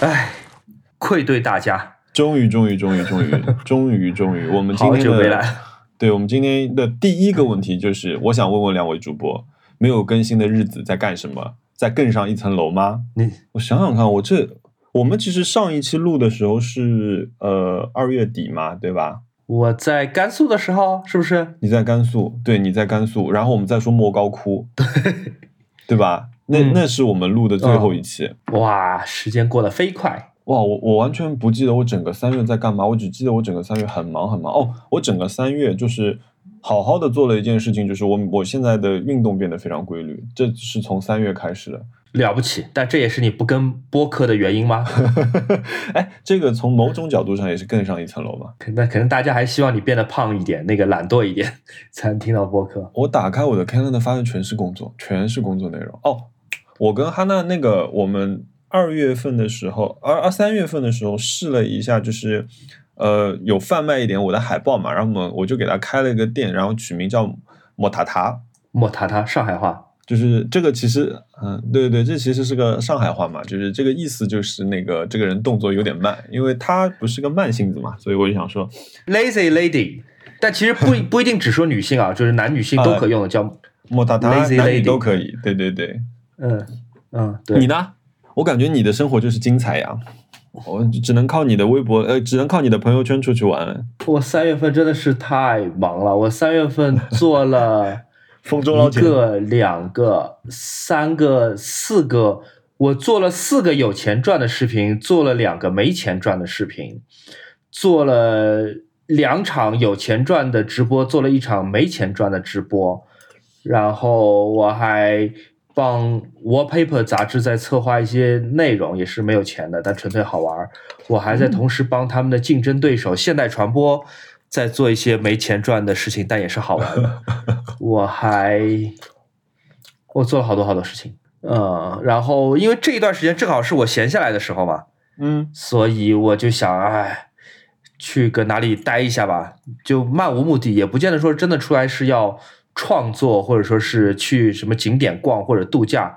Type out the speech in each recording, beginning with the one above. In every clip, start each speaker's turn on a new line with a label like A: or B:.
A: 唉，愧对大家。
B: 终于，终于，终于，终于，终于，终于，我们今
A: 好
B: 天的
A: 久没来，
B: 对我们今天的第一个问题就是，我想问问两位主播，没有更新的日子在干什么？在更上一层楼吗？
A: 你
B: 我想想看，我这我们其实上一期录的时候是呃二月底嘛，对吧？
A: 我在甘肃的时候，是不是？
B: 你在甘肃，对，你在甘肃，然后我们再说莫高窟，对，对吧？那、
A: 嗯
B: 那是我们录的最后一期。
A: 哇，时间过得飞快。
B: 哇，我我完全不记得我整个三月在干嘛，我只记得我整个三月很忙很忙。哦，我整个三月就是好好的做了一件事情，就是我我现在的运动变得非常规律，这是从三月开始的。
A: 了不起，但这也是你不跟播客的原因吗？
B: 哎，这个从某种角度上也是更上一层楼吧。
A: 那可能大家还希望你变得胖一点，那个懒惰一点，才能听到播客。
B: 我打开我的 Calendar 发现全是工作，全是工作内容。哦，我跟哈娜那个我们二月份的时候，二二三月份的时候试了一下，就是呃有贩卖一点我的海报嘛，然后我们我就给他开了一个店，然后取名叫莫塔塔。
A: 莫塔塔，上海话。
B: 就是这个其实，嗯，对对对，这其实是个上海话嘛，就是这个意思就是那个这个人动作有点慢，因为他不是个慢性子嘛，所以我就想说
A: ，lazy lady，但其实不 不一定只说女性啊，就是男女性都可用的，叫
B: 莫塔塔
A: Lazy
B: 男女
A: lady
B: 都可以，对对对。
A: 嗯嗯，对。
B: 你呢？我感觉你的生活就是精彩呀，我只能靠你的微博，呃，只能靠你的朋友圈出去玩。
A: 我三月份真的是太忙了，我三月份做了一
B: 风中捞钱，
A: 个、两个、三个、四个，我做了四个有钱赚的视频，做了两个没钱赚的视频，做了两场有钱赚的直播，做了一场没钱赚的直播，然后我还帮 Wallpaper 杂志在策划一些内容，也是没有钱的，但纯粹好玩儿。我还在同时帮他们的竞争对手现代传播在做一些没钱赚的事情，但也是好玩的。我还我做了好多好多事情，呃，然后因为这一段时间正好是我闲下来的时候嘛，
B: 嗯，
A: 所以我就想，哎，去个哪里待一下吧，就漫无目的，也不见得说真的出来是要创作，或者说是去什么景点逛或者度假。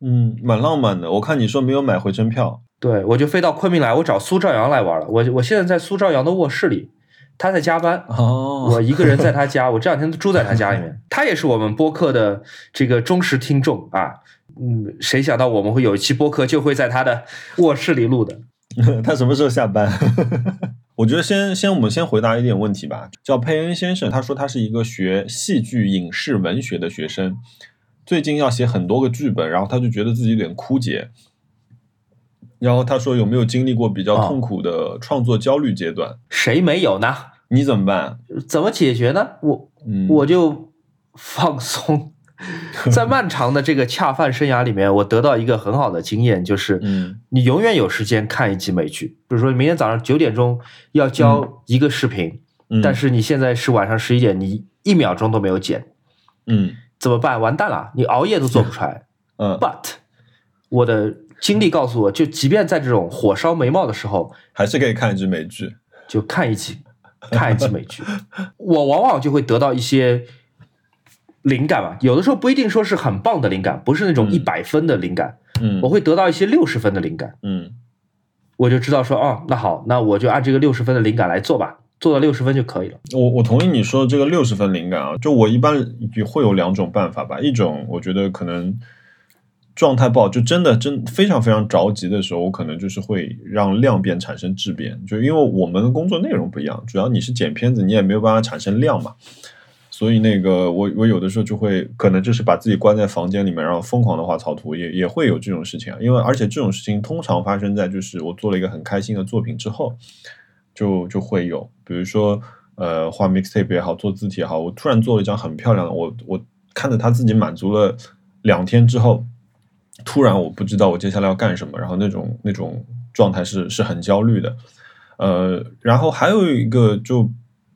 B: 嗯，蛮浪漫的。我看你说没有买回程票，
A: 对我就飞到昆明来，我找苏兆阳来玩了。我我现在在苏兆阳的卧室里，他在加班，
B: 哦
A: 我一个人在他家，我这两天都住在他家里面。他也是我们播客的这个忠实听众啊。嗯，谁想到我们会有一期播客就会在他的卧室里录的？
B: 他什么时候下班？我觉得先先我们先回答一点问题吧。叫佩恩先生，他说他是一个学戏剧影视文学的学生，最近要写很多个剧本，然后他就觉得自己有点枯竭。然后他说有没有经历过比较
A: 哦
B: 痛苦的创作焦虑阶段？
A: 谁没有呢？
B: 你怎么办？
A: 怎么解决呢？我
B: 嗯，
A: 我就放松。在漫长的这个恰饭生涯里面，我得到一个很好的经验，就是
B: 嗯
A: 你永远有时间看一集美剧。比如说，明天早上九点钟要交一个视频，
B: 嗯，
A: 但是你现在是晚上十一点，你一秒钟都没有剪，
B: 嗯
A: 怎么办？完蛋了，你熬夜都做不出来。
B: 嗯
A: ，But 我的经历告诉我，就即便在这种火烧眉毛的时候，
B: 还是可以看一集美剧。
A: 就看一集，看一集美剧，我往往就会得到一些灵感吧。有的时候不一定说是很棒的灵感，不是那种
B: 嗯
A: 一百分的灵感，
B: 嗯
A: 我会得到一些六十分的灵感，
B: 嗯
A: 我就知道说，哦，那好，那我就按这个六十分的灵感来做吧，做到六十分就可以了。
B: 我我同意你说的这个六十分灵感啊，就我一般也会有两种办法吧，一种我觉得可能状态不好，就真的真非常非常着急的时候，我可能就是会让量变产生质变，就因为我们的工作内容不一样，主要你是剪片子，你也没有办法产生量嘛，所以那个我我有的时候就会可能就是把自己关在房间里面，然后疯狂的画草图，也也会有这种事情啊，因为而且这种事情通常发生在就是我做了一个很开心的作品之后。就就会有，比如说呃画 mixtape 也好，做字体也好，我突然做了一张很漂亮的，我我看着他自己满足了两天之后，突然我不知道我接下来要干什么，然后那种那种状态是是很焦虑的，呃，然后还有一个就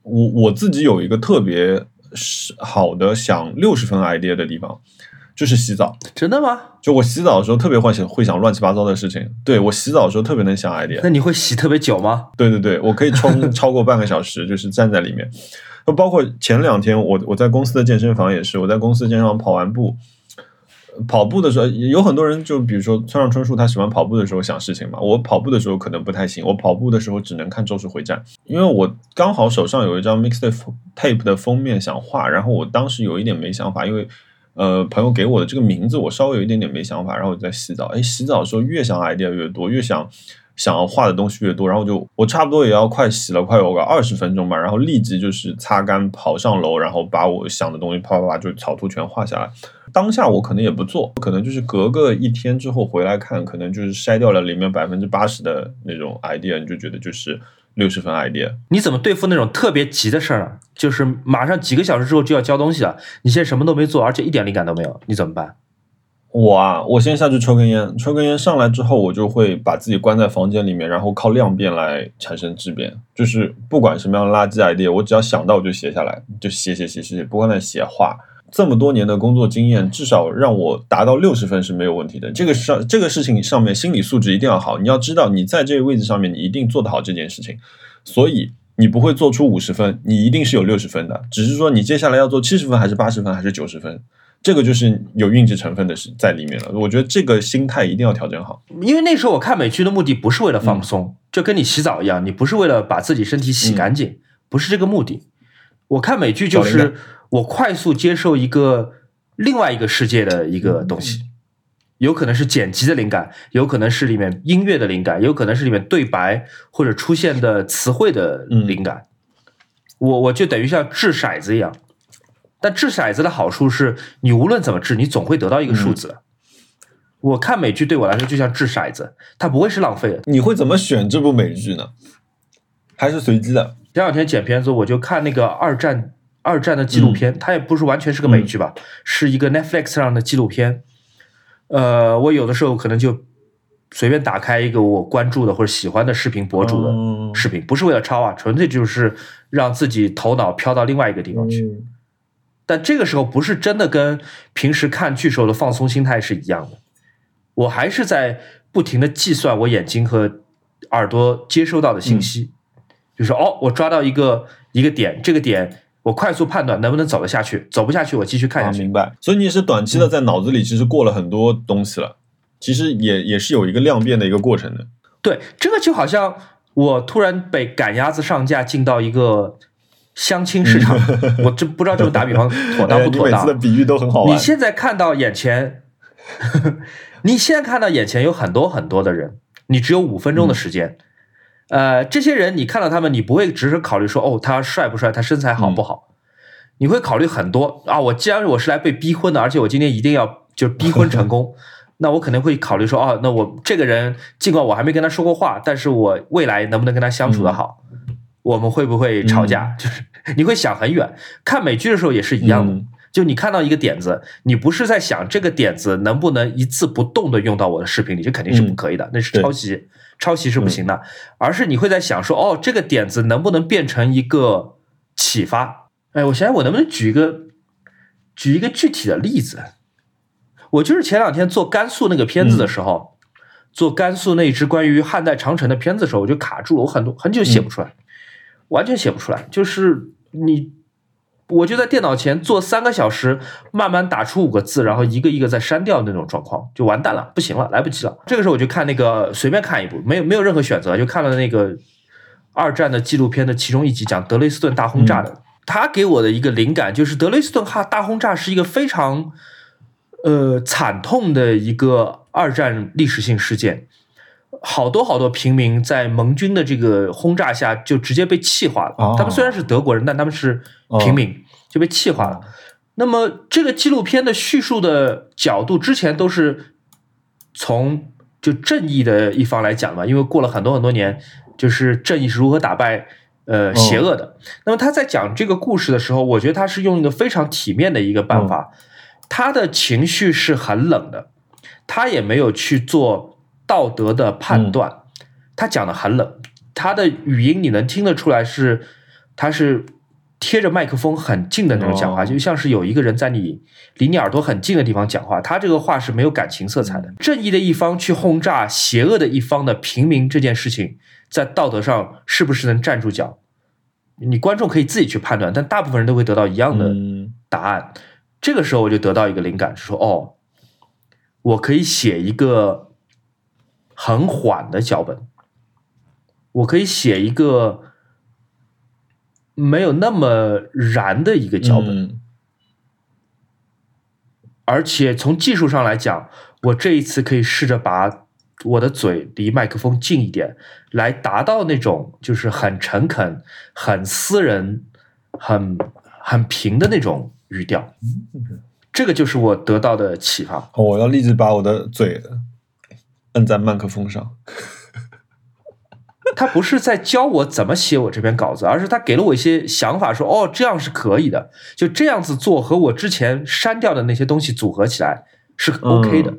B: 我我自己有一个特别是好的想六十分 idea 的地方，就是洗澡。
A: 真的吗？
B: 就我洗澡的时候特别会想会想乱七八糟的事情，对我洗澡的时候特别能想 idea。
A: 那你会洗特别久吗？
B: 对对对，我可以冲 超过半个小时，就是站在里面。就包括前两天我我在公司的健身房也是，我在公司健身房跑完步，跑步的时候，有很多人就比如说村上春树，他喜欢跑步的时候想事情嘛。我跑步的时候可能不太行，我跑步的时候只能看《咒术回战》，因为我刚好手上有一张 mixtape tape 的封面想画，然后我当时有一点没想法，因为呃朋友给我的这个名字我稍微有一点点没想法，然后我在洗澡，哎，洗澡的时候越想 idea 越多，越想。想要画的东西越多，然后就我差不多也要快洗了，快有个二十分钟吧，然后立即就是擦干，跑上楼，然后把我想的东西啪啪啪就草图全画下来。当下我可能也不做，可能就是隔个一天之后回来看，可能就是筛掉了里面百分之八十的那种 idea，你就觉得就是六十分 idea。
A: 你怎么对付那种特别急的事儿？就是马上几个小时之后就要交东西了，你现在什么都没做，而且一点灵感都没有，你怎么办？
B: 我啊，我先下去抽根烟，抽根烟上来之后，我就会把自己关在房间里面，然后靠量变来产生质变。就是不管什么样的垃圾 idea，我只要想到我就写下来，就写写写写写，不管在写画。这么多年的工作经验，至少让我达到六十分是没有问题的。这个上这个事情上面心理素质一定要好。你要知道，你在这个位置上面，你一定做得好这件事情，所以你不会做出五十分，你一定是有六十分的。只是说你接下来要做七十分，还是八十分，还是九十分。这个就是有运气成分的是在里面了，我觉得这个心态一定要调整好。
A: 因为那时候我看美剧的目的不是为了放松，就跟你洗澡一样，你不是为了把自己身体洗干净，不是这个目的。我看美剧就是我快速接受一个另外一个世界的一个东西，有可能是剪辑的灵感，有可能是里面音乐的灵感，有可能是里面对白或者出现的词汇的灵感。我我就等于像掷骰子一样。但掷骰子的好处是你无论怎么掷，你总会得到一个数字。我看美剧对我来说就像掷骰子，它不会是浪费的。
B: 你会怎么选这部美剧呢？还是随机的？
A: 前两天剪片子，我就看那个二战二战的纪录片，它也不是完全是个美剧吧，是一个 Netflix 上的纪录片。呃，我有的时候可能就随便打开一个我关注的或者喜欢的视频博主的视频，不是为了抄啊，纯粹就是让自己头脑飘到另外一个地方去。但这个时候不是真的跟平时看剧时候的放松心态是一样的，我还是在不停的计算我眼睛和耳朵接收到的信息，就是哦，我抓到一个一个点，这个点我快速判断能不能走得下去，走不下去我继续看下去。
B: 明白。所以你是短期的在脑子里其实过了很多东西了，其实也也是有一个量变的一个过程的。
A: 对，这个就好像我突然被赶鸭子上架进到一个。相亲市场，我这不知道这么打比方妥当不 妥当。
B: 的比喻都很好
A: 玩。你现在看到眼前，你现在看到眼前有很多很多的人，你只有五分钟的时间。呃，这些人你看到他们，你不会只是考虑说哦，他帅不帅，他身材好不好，你会考虑很多啊。我既然我是来被逼婚的，而且我今天一定要就是逼婚成功，那我肯定会考虑说哦，那我这个人尽管我还没跟他说过话，但是我未来能不能跟他相处的好？我们会不会吵架？就是你会想很远。看美剧的时候也是一样的，就你看到一个点子，你不是在想这个点子能不能一字不动的用到我的视频里，这肯定是不可以的，那是抄袭，抄袭是不行的。而是你会在想说，哦，这个点子能不能变成一个启发？哎，我想想，我能不能举一个举一个具体的例子？我就是前两天做甘肃那个片子的时候，做甘肃那一支关于汉代长城的片子的时候，我就卡住了，我很多很久写不出来。完全写不出来，就是你，我就在电脑前坐三个小时，慢慢打出五个字，然后一个一个再删掉那种状况，就完蛋了，不行了，来不及了。这个时候我就看那个随便看一部，没有没有任何选择，就看了那个二战的纪录片的其中一集，讲德累斯顿大轰炸的。他给我的一个灵感就是德累斯顿哈大轰炸是一个非常呃惨痛的一个二战历史性事件。好多好多平民在盟军的这个轰炸下就直接被气化了。他们虽然是德国人，但他们是平民，就被气化了。那么这个纪录片的叙述的角度之前都是从就正义的一方来讲嘛，因为过了很多很多年，就是正义是如何打败呃邪恶的。那么他在讲这个故事的时候，我觉得他是用一个非常体面的一个办法，他的情绪是很冷的，他也没有去做。道德的判断，他讲的很冷，他的语音你能听得出来是，他是贴着麦克风很近的那种讲话，就像是有一个人在你离你耳朵很近的地方讲话。他这个话是没有感情色彩的。正义的一方去轰炸邪恶的一方的平民这件事情，在道德上是不是能站住脚？你观众可以自己去判断，但大部分人都会得到一样的答案。这个时候我就得到一个灵感，就说哦。我可以写一个很缓的脚本，我可以写一个没有那么燃的一个脚本，
B: 嗯
A: 而且从技术上来讲，我这一次可以试着把我的嘴离麦克风近一点，来达到那种就是很诚恳、很私人、很很平的那种语调。这个就是我得到的启发。
B: 我要立即把我的嘴摁在麦克风上。
A: 他不是在教我怎么写我这篇稿子，而是他给了我一些想法说，哦，这样是可以的，就这样子做和我之前删掉的那些东西组合起来是 OK 的。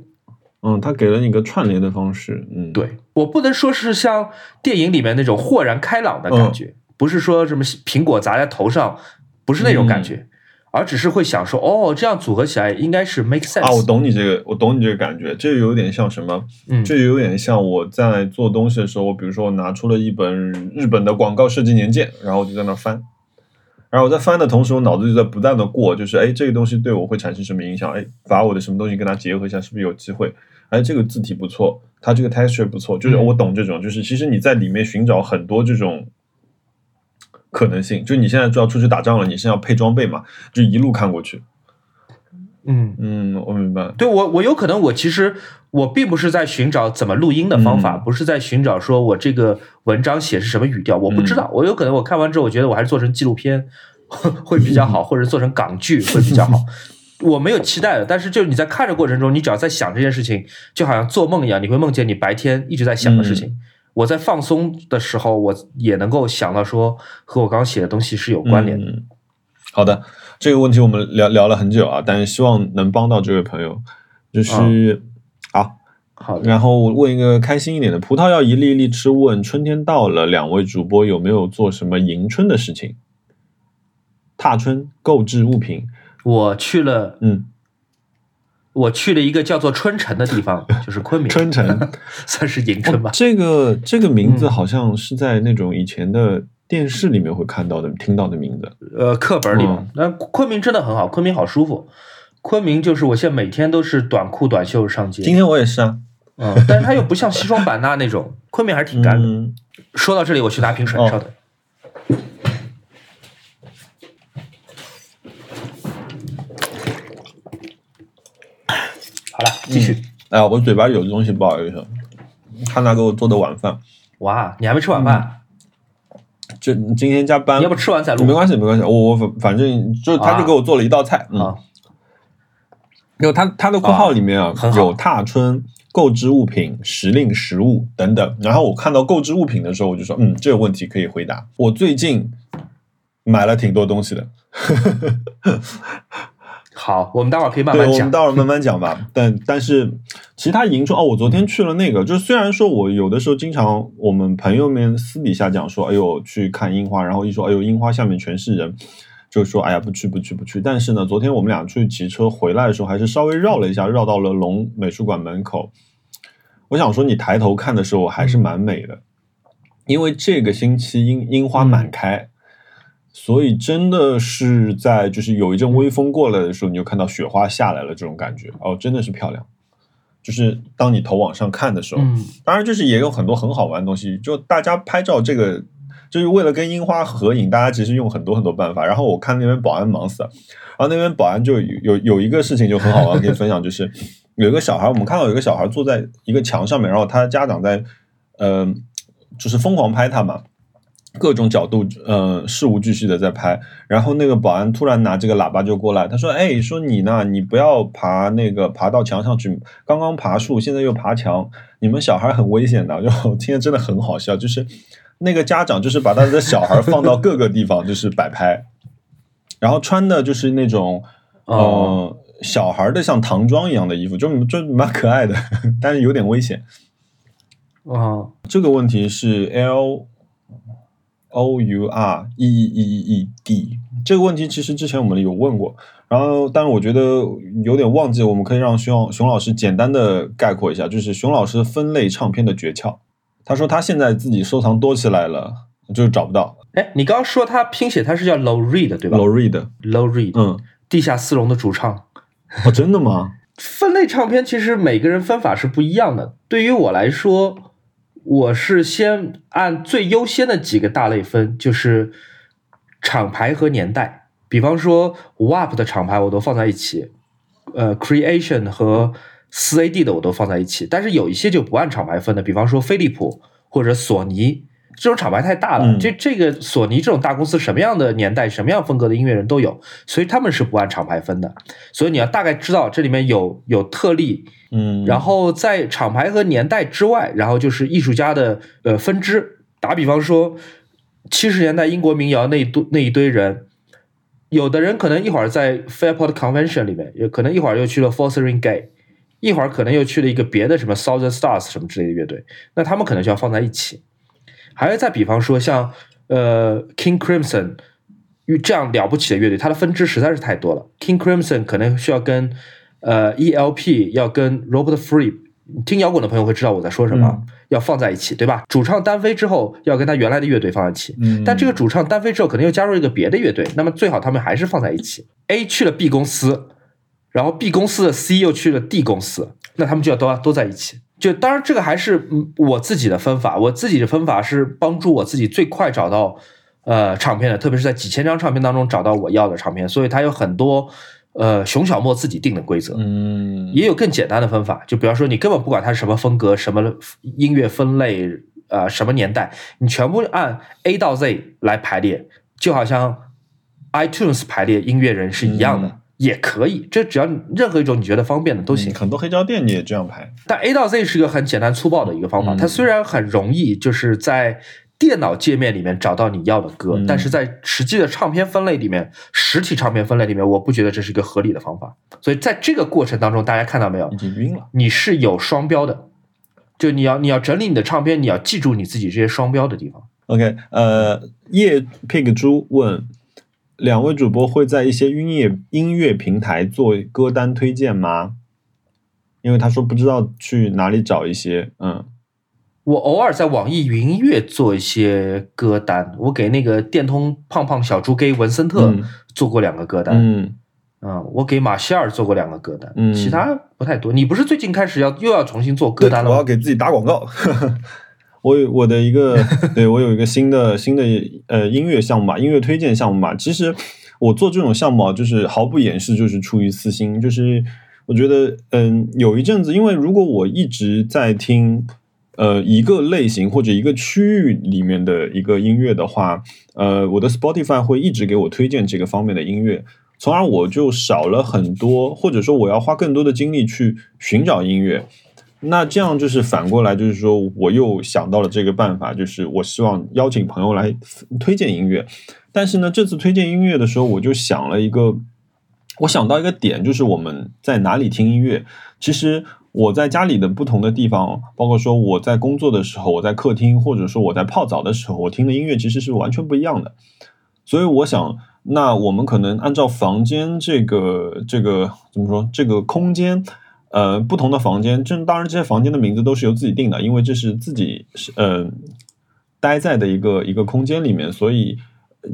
B: 嗯，他给了你一个串联的方式。嗯，
A: 对我不能说是像电影里面那种豁然开朗的感觉，不是说什么苹果砸在头上，不是那种感觉，而只是会想说，哦，这样组合起来应该是 make sense
B: 啊，我懂你这个，我懂你这个感觉，这有点像什么？
A: 嗯
B: 这有点像我在做东西的时候，我比如说我拿出了一本日本的广告设计年鉴，然后我就在那翻，然后我在翻的同时，我脑子就在不断的过，就是哎，这个东西对我会产生什么影响？哎，把我的什么东西跟它结合一下，是不是有机会？哎，这个字体不错，它这个 texture 不错，就是
A: 嗯
B: 我懂这种，就是其实你在里面寻找很多这种可能性，就你现在就要出去打仗了，你是要配装备嘛，就一路看过去。
A: 嗯，
B: 嗯，我明白。
A: 对我，我有可能我其实我并不是在寻找怎么录音的方法，
B: 嗯
A: 不是在寻找说我这个文章写是什么语调，我不知
B: 嗯
A: 道。我有可能我看完之后，我觉得我还是做成纪录片 会比较好，或者做成港剧会比较好。我没有期待的，但是就是你在看的过程中，你只要在想这件事情，就好像做梦一样，你会梦见你白天一直在想的事情。
B: 嗯
A: 我在放松的时候，我也能够想到说和我刚刚写的东西是有关联的。
B: 嗯。好的，这个问题我们聊聊了很久啊，但是希望能帮到这位朋友。就是、好，
A: 好的，
B: 然后我问一个开心一点的：葡萄要一粒一粒吃。问春天到了，两位主播有没有做什么迎春的事情？踏春购置物品，
A: 我去了，
B: 嗯，
A: 我去了一个叫做春城的地方，就是昆明，
B: 春城。
A: 算是迎春吧。
B: 这个这个名字
A: 嗯
B: 好像是在那种以前的电视里面会看到的、听到的名字。
A: 呃，课本里。那、昆明真的很好，昆明好舒服。昆明就是我现在每天都是短裤短袖上街，
B: 今天我也是啊，
A: 嗯，但是它又不像西双版纳那种，昆明还是挺干的。
B: 嗯，
A: 说到这里，我去拿瓶水，
B: 哦
A: 稍等。好了，继续。
B: 哎呀，我嘴巴里有东西，不好意思。看他给我做的晚饭，
A: 哇，你还没吃晚饭？
B: 这今天加班
A: 你要，不吃完再录？
B: 没关系，没关系。我我反反正就他就给我做了一道菜，嗯，
A: 啊，
B: 因为他他的括号里面啊有踏春、购置物品、时令食物等等。然后我看到购置物品的时候，我就说，嗯，这个问题可以回答。我最近买了挺多东西的，
A: 好，我们待会儿可以慢
B: 对，我们
A: 慢讲。
B: 待会儿慢慢讲吧。但但是其他银春哦，我昨天去了那个，就是虽然说我有的时候经常我们朋友们私底下讲说，哎呦去看樱花，然后一说哎呦樱花下面全是人，就说哎呀不去不去不去。但是呢，昨天我们俩出去骑车回来的时候，还是稍微绕了一下，绕到了龙美术馆门口。我想说，你抬头看的时候还是蛮美的，因为这个星期樱樱花满开。所以真的是在就是有一阵微风过来的时候，你就看到雪花下来了，这种感觉哦，真的是漂亮。就是当你头往上看的时候，
A: 嗯，
B: 当然就是也有很多很好玩的东西。就大家拍照这个，就是为了跟樱花合影，大家其实用很多很多办法。然后我看那边保安忙死了，然后那边保安就有有有一个事情就很好玩，可以分享，就是 有一个小孩，我们看到有一个小孩坐在一个墙上面，然后他家长在，呃，就是疯狂拍他嘛。各种角度，呃，事无巨细的在拍，然后那个保安突然拿这个喇叭就过来，他说：“哎，说你呢，你不要爬那个爬到墙上去，刚刚爬树，现在又爬墙，你们小孩很危险的。”就 我听着真的很好笑，就是那个家长就是把他的小孩放到各个地方 就是摆拍，然后穿的就是那种呃、
A: 哦
B: 小孩的像唐装一样的衣服，就就蛮可爱的，但是有点危险。
A: 哦，
B: 这个问题是 L O U R E E E E E D 这个问题，其实之前我们有问过，然后但是我觉得有点忘记，我们可以让熊熊老师简单的概括一下，就是熊老师分类唱片的诀窍。他说他现在自己收藏多起来了，就是找不到
A: 哎，你刚刚说他拼写他是叫 Low Reed 对吧
B: Low Reed。
A: ？Low Reed，
B: 嗯，
A: 地下丝绒的主唱。
B: 哦，真的吗？
A: 分类唱片其实每个人分法是不一样的。对于我来说，我是先按最优先的几个大类分，就是厂牌和年代。比方说 WAP 的厂牌我都放在一起，呃，Creation 和四 AD 的我都放在一起。但是有一些就不按厂牌分的，比方说飞利浦或者索尼。这种厂牌太大了，这这个索尼这种大公司，什么样的年代、什么样风格的音乐人都有，所以他们是不按厂牌分的。所以你要大概知道这里面有有特例，
B: 嗯，
A: 然后在厂牌和年代之外，然后就是艺术家的呃分支。打比方说，七十年代英国民谣那一堆那一堆人，有的人可能一会儿在 Fairport Convention 里面，也可能一会儿又去了 Fothering Gay，一会儿可能又去了一个别的什么 Southern Stars 什么之类的乐队，那他们可能就要放在一起。还有再比方说，像呃 King Crimson，这样了不起的乐队，它的分支实在是太多了。King Crimson 可能需要跟呃 ELP 要跟 Robert Free，听摇滚的朋友会知道我在说什么，要放在一起，对吧？主唱单飞之后，要跟他原来的乐队放在一起。但这个主唱单飞之后，可能又加入一个别的乐队，那么最好他们还是放在一起。A 去了 B 公司，然后 B 公司的 C 又去了 D 公司，那他们就要都都在一起。就当然，这个还是我自己的分法。我自己的分法是帮助我自己最快找到呃唱片的，特别是在几千张唱片当中找到我要的唱片。所以它有很多呃熊小莫自己定的规则。
B: 嗯，
A: 也有更简单的分法，就比方说你根本不管它是什么风格、什么音乐分类、呃什么年代，你全部按 A 到 Z 来排列，就好像 iTunes 排列音乐人是一样的。也可以，这只要任何一种你觉得方便的都行。
B: 很多黑胶店你也这样排，
A: 但 A 到 Z 是一个很简单粗暴的一个方法。它虽然很容易，就是在电脑界面里面找到你要的歌，但是在实际的唱片分类里面，实体唱片分类里面，我不觉得这是一个合理的方法。所以在这个过程当中，大家看到没有？
B: 已经晕了。
A: 你是有双标的，就你要你要整理你的唱片，你要记住你自己这些双标的地方。
B: OK，呃，叶 pig 猪问。两位主播会在一些音乐音乐平台做歌单推荐吗？因为他说不知道去哪里找一些。嗯，
A: 我偶尔在网易云音乐做一些歌单，我给那个电通胖胖小猪给文森特做过两个歌单。
B: 嗯，
A: 嗯，我给马歇尔做过两个歌单，其他不太多。你不是最近开始要又要重新做歌单了吗？
B: 我要给自己打广告。我有我的一个，对我有一个新的新的呃音乐项目吧，音乐推荐项目吧。其实我做这种项目啊，就是毫不掩饰，就是出于私心。就是我觉得，嗯，有一阵子，因为如果我一直在听呃一个类型或者一个区域里面的一个音乐的话，呃，我的 Spotify 会一直给我推荐这个方面的音乐，从而我就少了很多，或者说我要花更多的精力去寻找音乐。那这样就是反过来，就是说我又想到了这个办法，就是我希望邀请朋友来推荐音乐。但是呢，这次推荐音乐的时候，我就想了一个，我想到一个点，就是我们在哪里听音乐。其实我在家里的不同的地方，包括说我在工作的时候，我在客厅，或者说我在泡澡的时候，我听的音乐其实是完全不一样的。所以我想，那我们可能按照房间这个这个怎么说这个空间。呃，不同的房间，这当然这些房间的名字都是由自己定的，因为这是自己是呃待在的一个一个空间里面，所以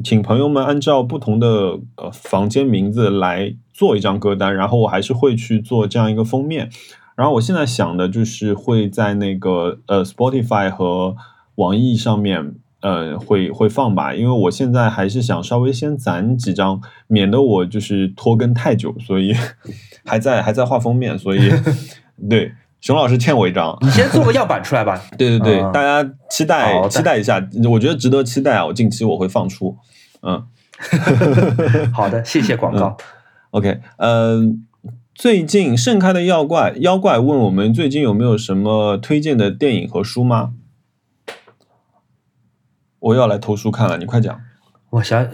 B: 请朋友们按照不同的呃房间名字来做一张歌单，然后我还是会去做这样一个封面。然后我现在想的就是会在那个呃 Spotify 和网易上面。呃，会会放吧，因为我现在还是想稍微先攒几张，免得我就是拖更太久，所以 还在还在画封面，所以 对熊老师欠我一张，
A: 你先做个样板出来吧。
B: 对对对，大家期待期待一下，我觉得值得期待啊！我近期我会放出，嗯，
A: 好的，谢谢广告。
B: OK，嗯，最近盛开的妖怪妖怪问我们最近有没有什么推荐的电影和书吗？我又要来投书看了，你快讲。
A: 我想，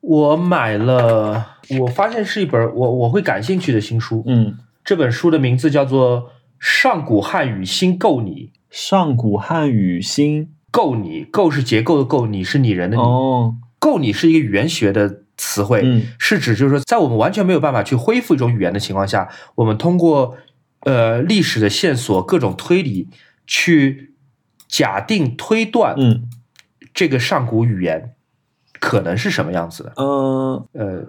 A: 我买了，我发现是一本我我会感兴趣的新书。
B: 嗯，
A: 这本书的名字叫做《上古汉语新构拟》。
B: 上古汉语新
A: 构拟，构是结构的构，拟是拟人的拟。
B: 哦，
A: 构拟是一个语言学的词汇，
B: 嗯，
A: 是指就是说，在我们完全没有办法去恢复一种语言的情况下，我们通过呃历史的线索、各种推理去。假定推断，
B: 嗯，
A: 这个上古语言可能是什么样子的？
B: 嗯
A: 呃，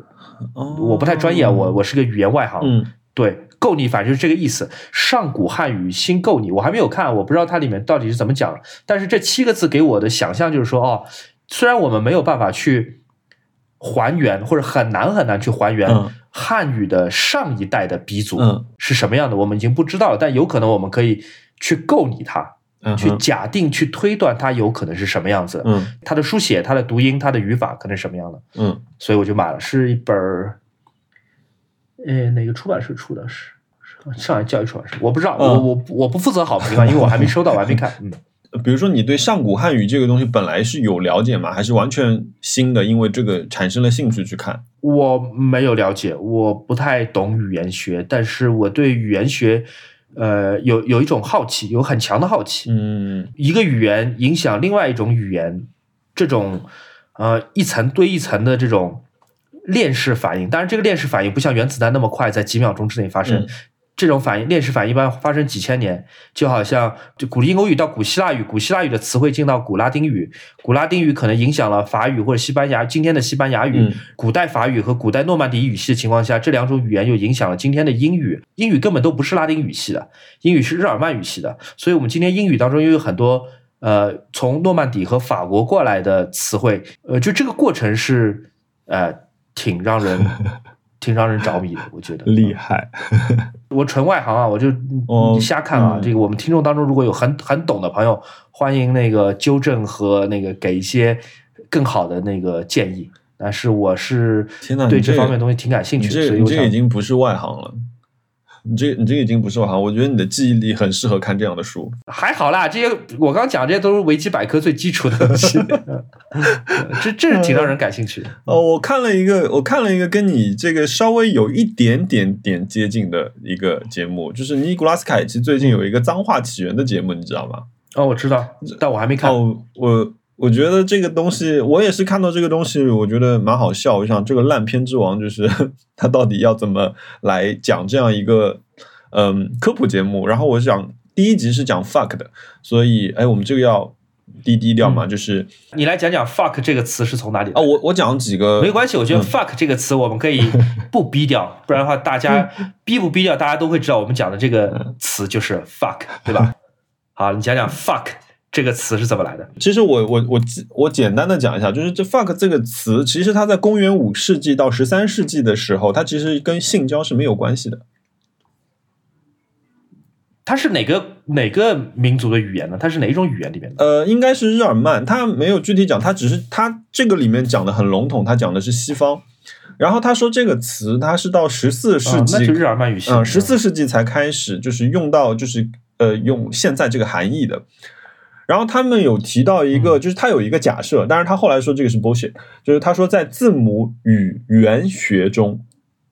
A: 我不太专业，我我是个语言外行，
B: 嗯，
A: 对，够你反正就是这个意思。上古汉语新够你，我还没有看，我不知道它里面到底是怎么讲。但是这七个字给我的想象就是说，哦，虽然我们没有办法去还原，或者很难很难去还原
B: 嗯
A: 汉语的上一代的鼻祖
B: 嗯
A: 是什么样的，我们已经不知道了。但有可能我们可以去构拟它，去假定、去推断它有可能是什么样子。
B: 嗯
A: 它的书写、它的读音、它的语法可能是什么样的。
B: 嗯
A: 所以我就买了，是一本儿，呃，哪个出版社出的？是是上海教育出版社，我不知道，
B: 嗯
A: 我我我不负责好评啊，因为我还没收到，我还没看。嗯，
B: 比如说你对上古汉语这个东西本来是有了解吗？还是完全新的？因为这个产生了兴趣去看？
A: 我没有了解，我不太懂语言学，但是我对语言学，呃，有有一种好奇，有很强的好奇。
B: 嗯
A: 一个语言影响另外一种语言，这种呃一层对一层的这种链式反应，当然这个链式反应不像原子弹那么快，在几秒钟之内发生。
B: 嗯
A: 这种反应，链式反应一般发生几千年，就好像就古英欧语到古希腊语，古希腊语的词汇进到古拉丁语，古拉丁语可能影响了法语或者西班牙今天的西班牙语，
B: 嗯
A: 古代法语和古代诺曼底语系的情况下，这两种语言又影响了今天的英语。英语根本都不是拉丁语系的，英语是日耳曼语系的，所以我们今天英语当中又有很多呃从诺曼底和法国过来的词汇，呃，就这个过程是呃挺让人挺让人着迷的，我觉得
B: 厉害。
A: 我纯外行啊，我就
B: 哦
A: 瞎看啊。
B: 嗯
A: 这个我们听众当中如果有很很懂的朋友，欢迎那个纠正和那个给一些更好的那个建议。但是我是对这方面东西挺感兴趣的，所以我
B: 这这个已经不是外行了，你这你这个已经不是外行。我觉得你的记忆力很适合看这样的书。
A: 还好啦。这些我刚讲这些都是维基百科最基础的东西，这这是挺让人感兴趣的。
B: 哦，我看了一个，我看了一个跟你这个稍微有一点点点接近的一个节目，就是尼古拉斯凯奇最近有一个脏话起源的节目，你知道吗？
A: 哦，我知道，但我还没看。
B: 哦，我我觉得这个东西，我也是看到这个东西，我觉得蛮好笑。我想这个烂片之王就是 他到底要怎么来讲这样一个嗯科普节目？然后我想第一集是讲 fuck 的，所以哎，我们这个要低低调嘛，就是
A: 你来讲讲 “fuck” 这个词是从哪里来
B: 啊，我我讲几个
A: 没关系，我觉得
B: 嗯
A: “fuck” 这个词我们可以 不逼掉，不然的话，大家 逼不逼掉，大家都会知道我们讲的这个词就是 “fuck”，对吧？好，你讲讲 “fuck” 这个词是怎么来的？
B: 其实我我我我简单的讲一下，就是这 fuck 这个词，其实它在公元五世纪到十三世纪的时候，它其实跟性交是没有关系的。
A: 它是哪个哪个民族的语言呢？它是哪一种语言里面的？
B: 呃，应该是日耳曼，他没有具体讲，他只是他这个里面讲的很笼统，他讲的是西方。然后他说这个词，它是到十四世
A: 啊，
B: 纪，
A: 那就日耳曼语系。
B: 嗯，十四世纪才开始就是用到，就是呃用现在这个含义的。然后他们有提到一个，就是他有一个假设，但是他后来说这个是 bullshit，就是他说在字母语言学中，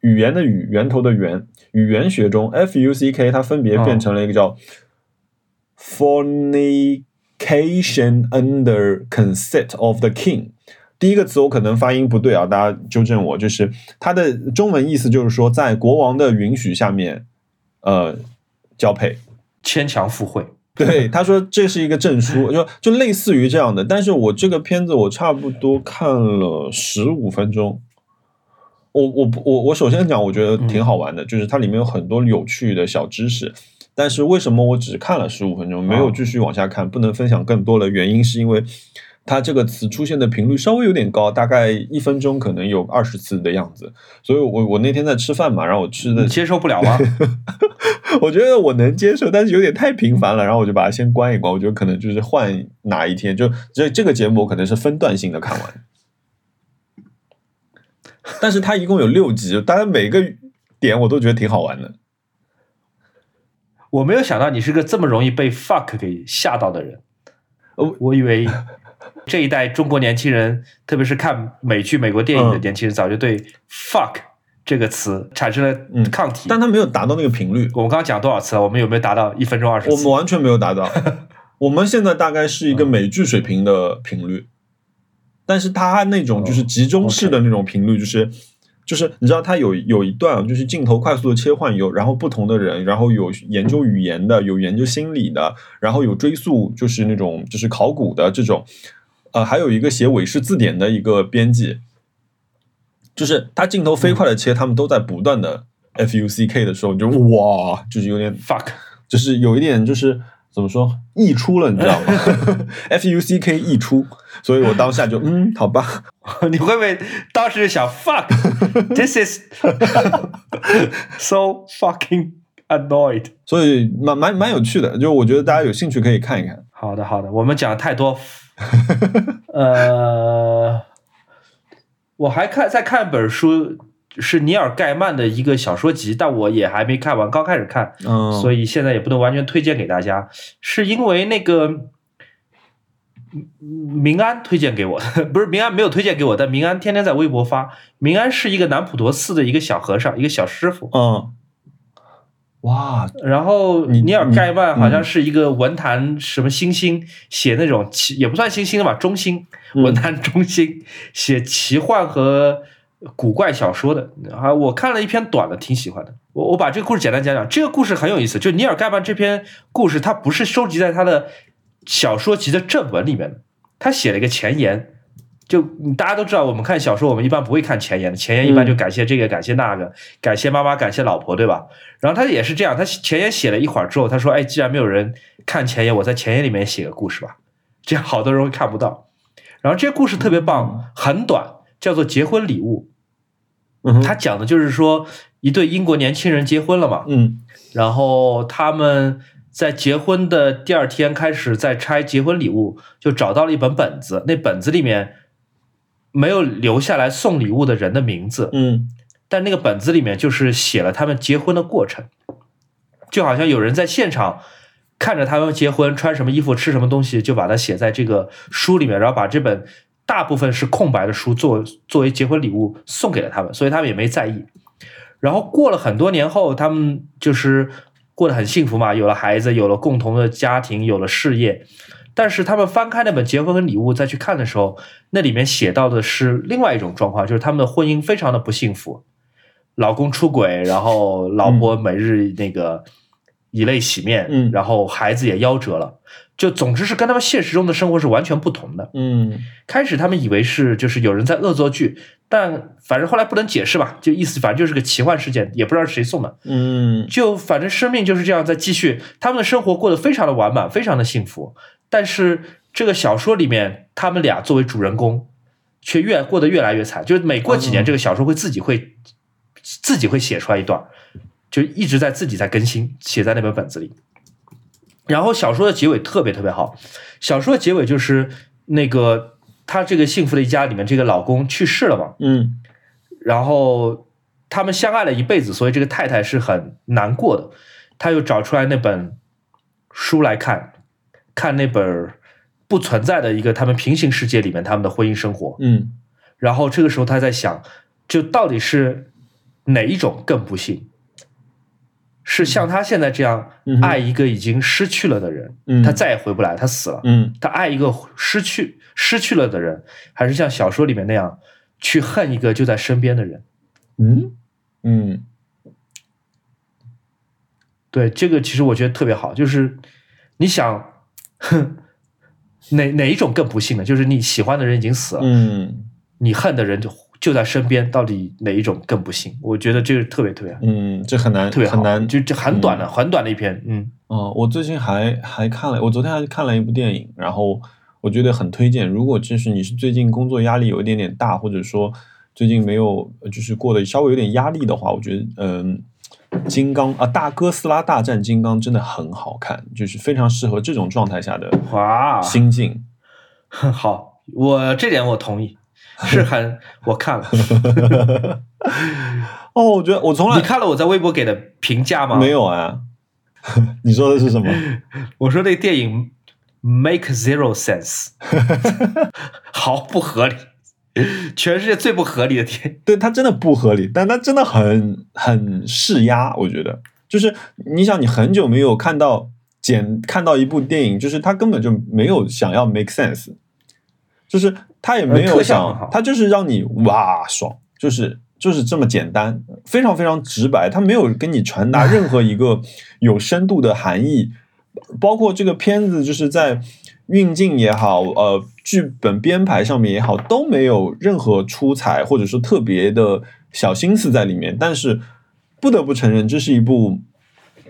B: 语言的语源头的源，语言学中，f u c k 它分别变成了一个叫 fornication under consent of the king。第一个词我可能发音不对啊，大家纠正我。就是它的中文意思就是说，在国王的允许下面，呃，交配。
A: 牵强附会。
B: 对，他说这是一个证书，就 就类似于这样的。但是我这个片子我差不多看了十五分钟。我我我我首先讲，我觉得挺好玩的，就是它里面有很多有趣的小知识。但是为什么我只看了十五分钟，没有继续往下看，不能分享更多的原因，是因为它这个词出现的频率稍微有点高，大概一分钟可能有二十次的样子。所以我我那天在吃饭嘛，然后我吃的
A: 接受不了吗？
B: 我觉得我能接受，但是有点太频繁了，然后我就把它先关一关。我觉得可能就是换哪一天，就这这个节目我可能是分段性的看完。但是它一共有六集，当然每个点我都觉得挺好玩的。
A: 我没有想到你是个这么容易被 “fuck” 给吓到的人。
B: 哦
A: 我以为 这一代中国年轻人，特别是看美剧、美国电影的
B: 嗯
A: 年轻人，早就对 “fuck” 这个词产生了
B: 嗯
A: 抗体。
B: 但他没有达到那个频率，
A: 我们刚刚讲多少次了？我们有没有达到一分钟二十？
B: 我们完全没有达到。我们现在大概是一个美剧水平的频率，但是他那种就是集中式的那种频率，就是。就是你知道，他有有一段就是镜头快速的切换，有然后不同的人，然后有研究语言的，有研究心理的，然后有追溯就是那种就是考古的这种，呃，还有一个写韦氏字典的一个编辑，就是他镜头飞快的切，他们都在不断的 F U C K 的时候，就哇，就是有点
A: fuck，
B: 就是有一点就是怎么说溢出了，你知道吗？F U C K 溢出，所以我当下就嗯，好吧，
A: 你会不会当时想 fuck，this is so fucking annoyed？
B: 所以蛮蛮蛮有趣的，就我觉得大家有兴趣可以看一看。
A: 好的，好的，我们讲太多，呃，我还看在看本书，是尼尔盖曼的一个小说集，但我也还没看完，刚开始看，
B: 嗯，
A: 所以现在也不能完全推荐给大家，是因为那个嗯明安推荐给我的，不是明安没有推荐给我，但明安天天在微博发。明安是一个南普陀寺的一个小和尚，一个小师傅。
B: 嗯，哇，
A: 然后尼尔盖曼好像是一个文坛什么新星，写那种奇也不算新星了吧，中星
B: 嗯
A: 文坛中星，写奇幻和古怪小说的。啊，我看了一篇短的，挺喜欢的。我我把这个故事简单讲讲，这个故事很有意思。就尼尔盖曼这篇故事，它不是收集在他的小说集的正文里面的，他写了一个前言。就大家都知道，我们看小说，我们一般不会看前言的，前言一般就感谢这个，感谢那个，感谢妈妈，感谢老婆，对吧？然后他也是这样，他前言写了一会儿之后，他说：“哎，既然没有人看前言，我在前言里面写个故事吧，这样好多人会看不到。”然后这个故事特别棒，很短，叫做《结婚礼物》。
B: 嗯
A: 他讲的就是说，一对英国年轻人结婚了嘛，
B: 嗯
A: 然后他们在结婚的第二天开始在拆结婚礼物，就找到了一本本子，那本子里面没有留下来送礼物的人的名字，
B: 嗯
A: 但那个本子里面就是写了他们结婚的过程，就好像有人在现场看着他们结婚，穿什么衣服，吃什么东西，就把它写在这个书里面，然后把这本大部分是空白的书作作为结婚礼物送给了他们，所以他们也没在意。然后过了很多年后，他们就是过得很幸福嘛，有了孩子，有了共同的家庭，有了事业。但是他们翻开那本结婚礼物再去看的时候，那里面写到的是另外一种状况，就是他们的婚姻非常的不幸福，老公出轨，然后老婆每日那个以泪洗面，
B: 嗯
A: 然后孩子也夭折了，就总之是跟他们现实中的生活是完全不同的。
B: 嗯
A: 开始他们以为是就是有人在恶作剧，但反正后来不能解释吧，就意思反正就是个奇幻事件，也不知道是谁送的。
B: 嗯
A: 就反正生命就是这样在继续，他们的生活过得非常的完满，非常的幸福。但是这个小说里面，他们俩作为主人公，却越过得越来越惨。就是每过几年，
B: 哦
A: 这个小说会自己会自己会写出来一段，就一直在自己在更新，写在那本本子里。然后小说的结尾特别特别好，小说的结尾就是那个他这个幸福的一家里面，这个老公去世了嘛，
B: 嗯
A: 然后他们相爱了一辈子，所以这个太太是很难过的。他又找出来那本书来看，看那本不存在的一个他们平行世界里面他们的婚姻生活。
B: 嗯
A: 然后这个时候他在想，就到底是哪一种更不幸？是像他现在这样爱一个已经失去了的人，
B: 嗯
A: 他再也回不来，他死了。
B: 嗯
A: 他爱一个失去失去了的人，还是像小说里面那样去恨一个就在身边的人？
B: 嗯嗯
A: 对，这个其实我觉得特别好，就是你想，哼，哪哪一种更不幸呢？就是你喜欢的人已经死了，
B: 嗯
A: 你恨的人就就在身边，到底哪一种更不幸？我觉得这个特别特别
B: 嗯，这很难
A: 特别
B: 很难
A: 就这很短的、很短的一篇，嗯
B: 哦，我最近还还看了，我昨天还看了一部电影，然后我觉得很推荐。如果就是你是最近工作压力有一点点大，或者说最近没有呃就是过得稍微有点压力的话，我觉得嗯，金刚啊，大哥斯拉大战金刚真的很好看，就是非常适合这种状态下的
A: 哇，
B: 心境。
A: 好，我这点我同意，是很我看了
B: 哦，我觉得我从来
A: 你看了我在微博给的评价吗？
B: 没，有啊。你说的是什么？
A: 我说那个电影 make zero sense，毫不合理，全世界最不合理的天。
B: 对，它真的不合理，但它真的很很释压。我觉得，就是你想，你很久没有看到简看到一部电影，就是它根本就没有想要 make sense，就是它也没
A: 呃
B: 有想，它就是让你哇爽，就是就是这么简单，非常非常直白，它没有跟你传达 任何一个有深度的含义，包括这个片子就是在运镜也好，呃，剧本编排上面也好，都没有任何出彩或者说特别的小心思在里面，但是不得不承认，这是一部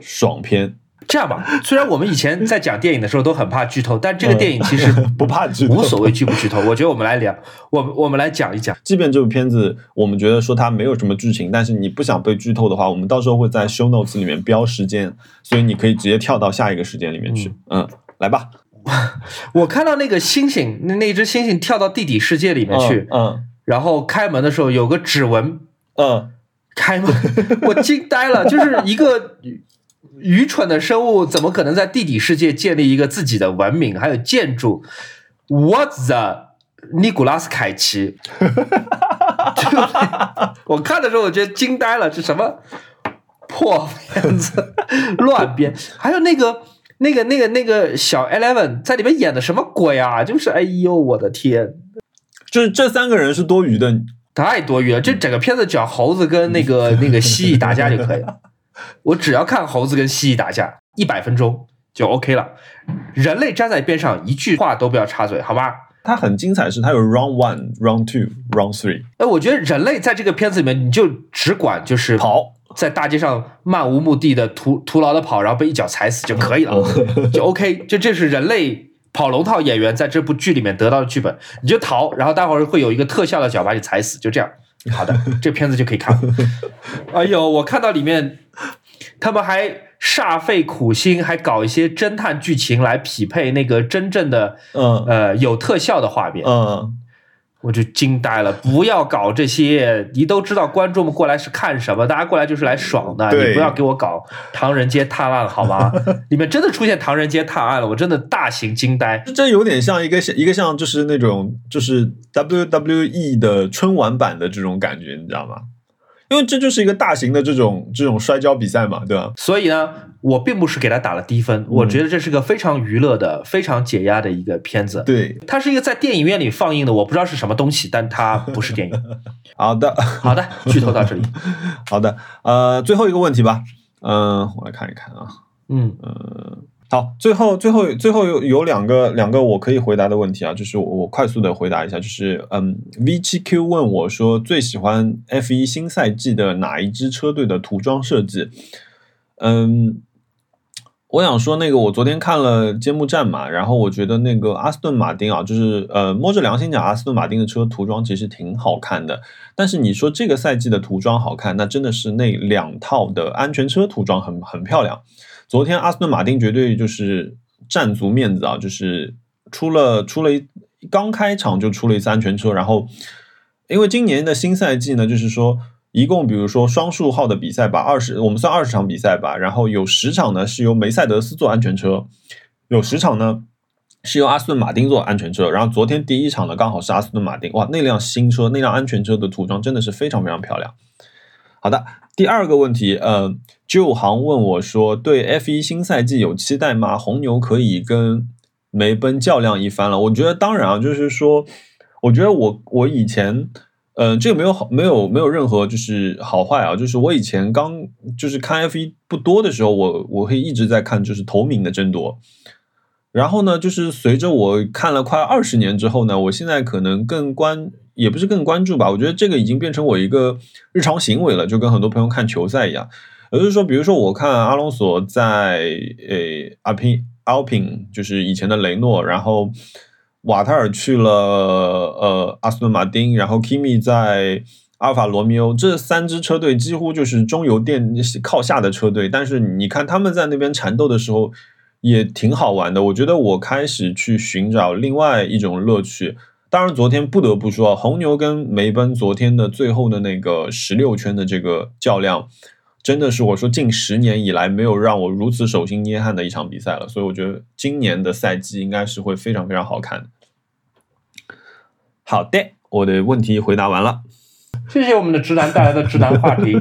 B: 爽片，
A: 这样吧，虽然我们以前在讲电影的时候都很怕剧透，但这个电影其实
B: 不怕剧透
A: 无所谓剧不剧透。我觉得我们来聊，我们我们来讲一讲。
B: 即便这部片子我们觉得说它没有什么剧情，但是你不想被剧透的话，我们到时候会在 show notes 里面标时间，所以你可以直接跳到下一个时间里面去。嗯，来吧。
A: 我看到那个猩猩，那那只猩猩跳到地底世界里面去，
B: 嗯
A: 然后开门的时候有个指纹
B: 嗯
A: 开门，我惊呆了，就是一个愚蠢的生物，怎么可能在地底世界建立一个自己的文明，还有建筑？What the 尼古拉斯凯奇？就是我看的时候，我觉得惊呆了，这什么破片子，乱编，还有那个。那个、那个、那个小 Eleven 在里面演的什么鬼啊？就是，哎呦，我的天！
B: 就是这三个人是多余的，
A: 太多余了。这整个片子只要猴子跟那个 那个蜥蜴打架就可以了，我只要看猴子跟蜥蜴打架，一百分钟就 OK 了。人类站在边上，一句话都不要插嘴，好吧？
B: 它很精彩，是它有 round one、round two、round three。
A: 哎，我觉得人类在这个片子里面，你就只管就是
B: 跑，
A: 在大街上漫无目的的徒徒劳的跑，然后被一脚踩死就可以了，就 OK。就这是人类跑龙套演员在这部剧里面得到的剧本，你就逃，然后待会儿会有一个特效的脚把你踩死，就这样。好的，这片子就可以看了。哎呦，我看到里面他们还煞费苦心，还搞一些侦探剧情来匹配那个真正的
B: 嗯
A: 呃有特效的画面。
B: 嗯，
A: 我就惊呆了！不要搞这些，你都知道观众们过来是看什么，大家过来就是来爽的，你不要给我搞唐人街探案好吗？里面真的出现唐人街探案了，我真的大型惊呆。
B: 这有点像一个像一个像就是那种就是 WWE 的春晚版的这种感觉，你知道吗？因为这就是一个大型的这种这种摔跤比赛嘛，对吧？
A: 所以呢，我并不是给他打了低分，我觉得这是个非常娱乐的、非常解压的一个片子。
B: 对，
A: 它是一个在电影院里放映的，我不知道是什么东西，但它不是电影。
B: 好的，
A: 好的，剧透到这里。
B: 好的，呃，最后一个问题吧，嗯、我来看一看啊，
A: 嗯，
B: 好，最后最后最后有有两个两个我可以回答的问题啊，就是我我快速的回答一下，就是嗯，V 七 Q 问我说最喜欢 F 一新赛季的哪一支车队的涂装设计？嗯，我想说那个我昨天看了揭幕战嘛，然后我觉得那个阿斯顿马丁啊，就是呃摸着良心讲，阿斯顿马丁的车涂装其实挺好看的，但是你说这个赛季的涂装好看，那真的是那两套的安全车涂装很很漂亮。昨天阿斯顿马丁绝对就是占足面子啊，就是出了出了一刚开场就出了一次安全车，然后因为今年的新赛季呢，就是说一共比如说双数号的比赛吧，二十我们算二十场比赛吧，然后有十场呢是由梅赛德斯做安全车，有十场呢。是由阿斯顿马丁做安全车，然后昨天第一场呢刚好是阿斯顿马丁，哇，那辆新车那辆安全车的涂装真的是非常非常漂亮。好的，第二个问题，呃，旧行问我说，对 F 一新赛季有期待吗？红牛可以跟梅奔较量一番了。我觉得当然啊，就是说，我觉得我我以前，呃，这个没有好没有没有任何就是好坏啊，就是我以前刚就是看 F 一不多的时候，我我会一直在看就是头名的争夺。然后呢，就是随着我看了快二十年之后呢，我现在可能更关，也不是更关注吧，我觉得这个已经变成我一个日常行为了，就跟很多朋友看球赛一样。也就是说，比如说我看阿隆索在诶阿平 Alpine，就是以前的雷诺，然后瓦特尔去了呃阿斯顿马丁，然后 Kimi 在阿尔法罗密欧，这三支车队几乎就是中游电靠下的车队，但是你看他们在那边缠斗的时候。也挺好玩的，我觉得我开始去寻找另外一种乐趣。当然，昨天不得不说，红牛跟梅奔昨天的最后的那个十六圈的这个较量，真的是我说近十年以来没有让我如此手心捏汗的一场比赛了。所以我觉得今年的赛季应该是会非常非常好看的。好的，我的问题回答完了。
A: 谢谢我们的直男带来的直男话题。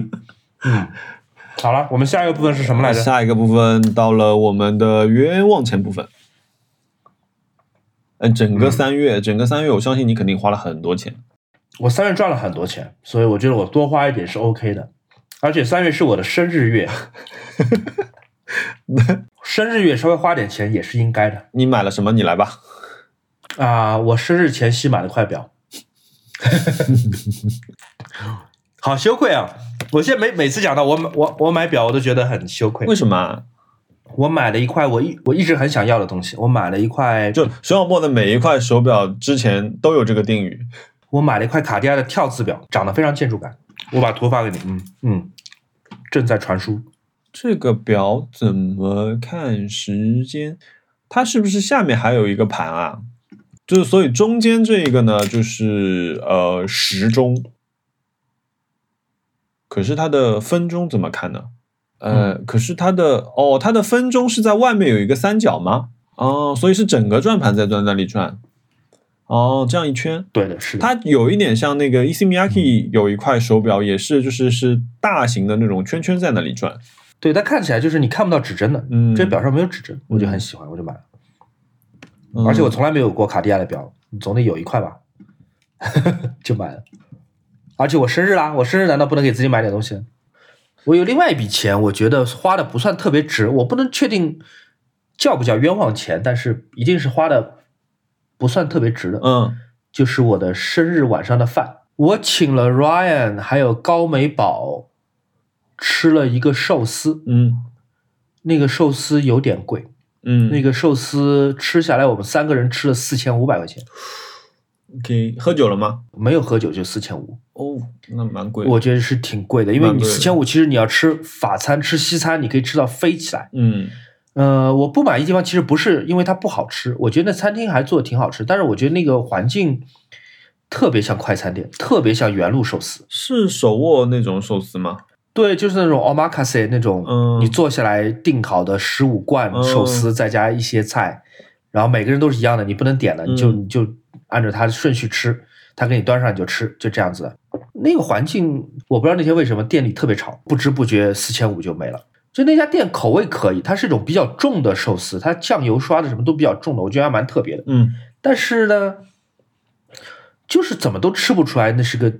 A: 嗯。好了，我们下一个部分是什么来着？
B: 下一个部分到了我们的冤枉钱部分。嗯，整个三月，整个三月，我相信你肯定花了很多钱。
A: 我三月赚了很多钱，所以我觉得我多花一点是 OK 的。而且三月是我的生日月，生日月稍微花点钱也是应该的。
B: 你买了什么？你来吧。
A: 啊，我生日前夕买了块表。好羞愧啊！我现在每每次讲到我买我我买表，我都觉得很羞愧
B: 为。什么啊？
A: 我买了一块我一我一直很想要的东西，我买了一块
B: 就熊小莫的每一块手表之前都有这个定语。
A: 我买了一块卡地亚的跳字表，长得非常建筑感。我把图发给你，嗯嗯，正在传输。
B: 这个表怎么看时间？它是不是下面还有一个盘啊？就是所以中间这一个呢，就是呃时钟。可是它的分钟怎么看呢？呃，可是它的哦，它的分钟是在外面有一个三角吗？哦，所以是整个转盘在在那里转。哦，这样一圈，
A: 对的，是的。
B: 它有一点像那个 Issey Miyake 有一块手表，也是就是是大型的那种圈圈在那里转。
A: 对，它看起来就是你看不到指针的，
B: 嗯
A: 这表上没有指针，我就很喜欢，我就买了。
B: 嗯
A: 而且我从来没有过卡地亚的表，你总得有一块吧，就买了。而且我生日啦，我生日难道不能给自己买点东西？我有另外一笔钱，我觉得花的不算特别值，我不能确定叫不叫冤枉钱，但是一定是花的不算特别值的。
B: 嗯
A: 就是我的生日晚上的饭，我请了 Ryan 还有高美宝吃了一个寿司，
B: 嗯
A: 那个寿司有点贵，
B: 嗯，
A: 那个寿司吃下来我们三个人吃了四千五百块钱
B: ，OK 喝酒了吗？
A: 没有喝酒就四千五，
B: 哦，那蛮贵。
A: 我觉得是挺贵的，因为你四千五，其实你要吃法餐吃西餐，你可以吃到飞起来。
B: 嗯
A: 呃，我不满意地方其实不是因为它不好吃，我觉得那餐厅还做的挺好吃，但是我觉得那个环境特别像快餐店，特别像原路寿司。
B: 是手握那种寿司吗？
A: 对，就是那种 omakase 那种，
B: 嗯
A: 你坐下来定好的十五罐
B: 嗯
A: 寿司，再加一些菜，然后每个人都是一样的，你不能点的，你就
B: 嗯
A: 你就按照它的顺序吃，他给你端上你就吃，就这样子的。那个环境，我不知道那天为什么店里特别吵，不知不觉四千五就没了。就那家店口味可以，它是一种比较重的寿司，它酱油刷的什么都比较重的，我觉得还蛮特别的。
B: 嗯
A: 但是呢，就是怎么都吃不出来那是个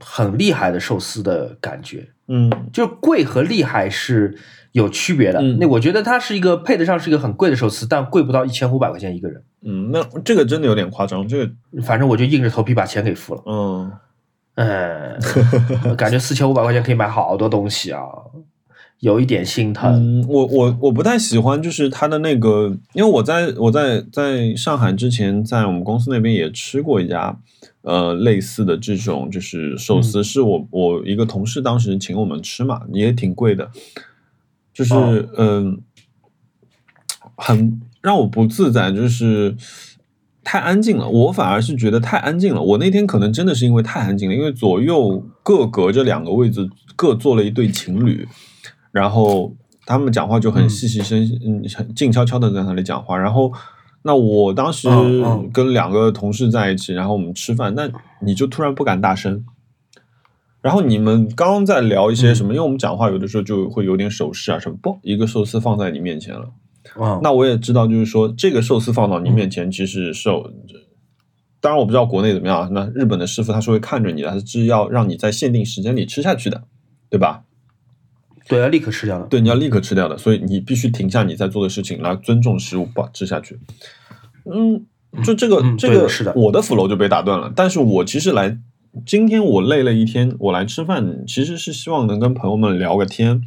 A: 很厉害的寿司的感觉。
B: 嗯
A: 就是贵和厉害是有区别的。
B: 嗯
A: 那我觉得它是一个配得上是一个很贵的寿司，但贵不到一千五百块钱一个人。
B: 嗯，那这个真的有点夸张。这个
A: 反正我就硬着头皮把钱给付了。
B: 嗯
A: 嗯，感觉四千五百块钱可以买好多东西啊，有一点心疼。
B: 嗯，我我我不太喜欢，就是他的那个，因为我在我在在上海之前，在我们公司那边也吃过一家呃类似的这种就是寿司，是我我一个同事当时请我们吃嘛，也挺贵的，就是
A: 哦
B: 嗯、很让我不自在，就是。太安静了，我反而是觉得太安静了。我那天可能真的是因为太安静了，因为左右各隔着两个位置，各坐了一对情侣，然后他们讲话就很
A: 嗯
B: 细细声，嗯，很静悄悄的在那里讲话。然后，那我当时跟两个同事在一起，然后我们吃饭，那你就突然不敢大声。然后你们刚刚在聊一些什么？因为我们讲话有的时候就会有点手势啊什么，不，一个寿司放在你面前了。
A: 嗯，
B: 那我也知道，就是说这个寿司放到你面前，其实是有，当然我不知道国内怎么样啊。那日本的师傅他是会看着你的，他是要让你在限定时间里吃下去的，对吧？
A: 对，要立刻吃掉的。
B: 对，你要立刻吃掉的，所以你必须停下你在做的事情，来尊重食物，把吃下去。嗯，就这个、
A: 嗯
B: 这个
A: 是的
B: 我的 flow 就被打断了。但是我其实来今天我累了一天，我来吃饭，其实是希望能跟朋友们聊个天，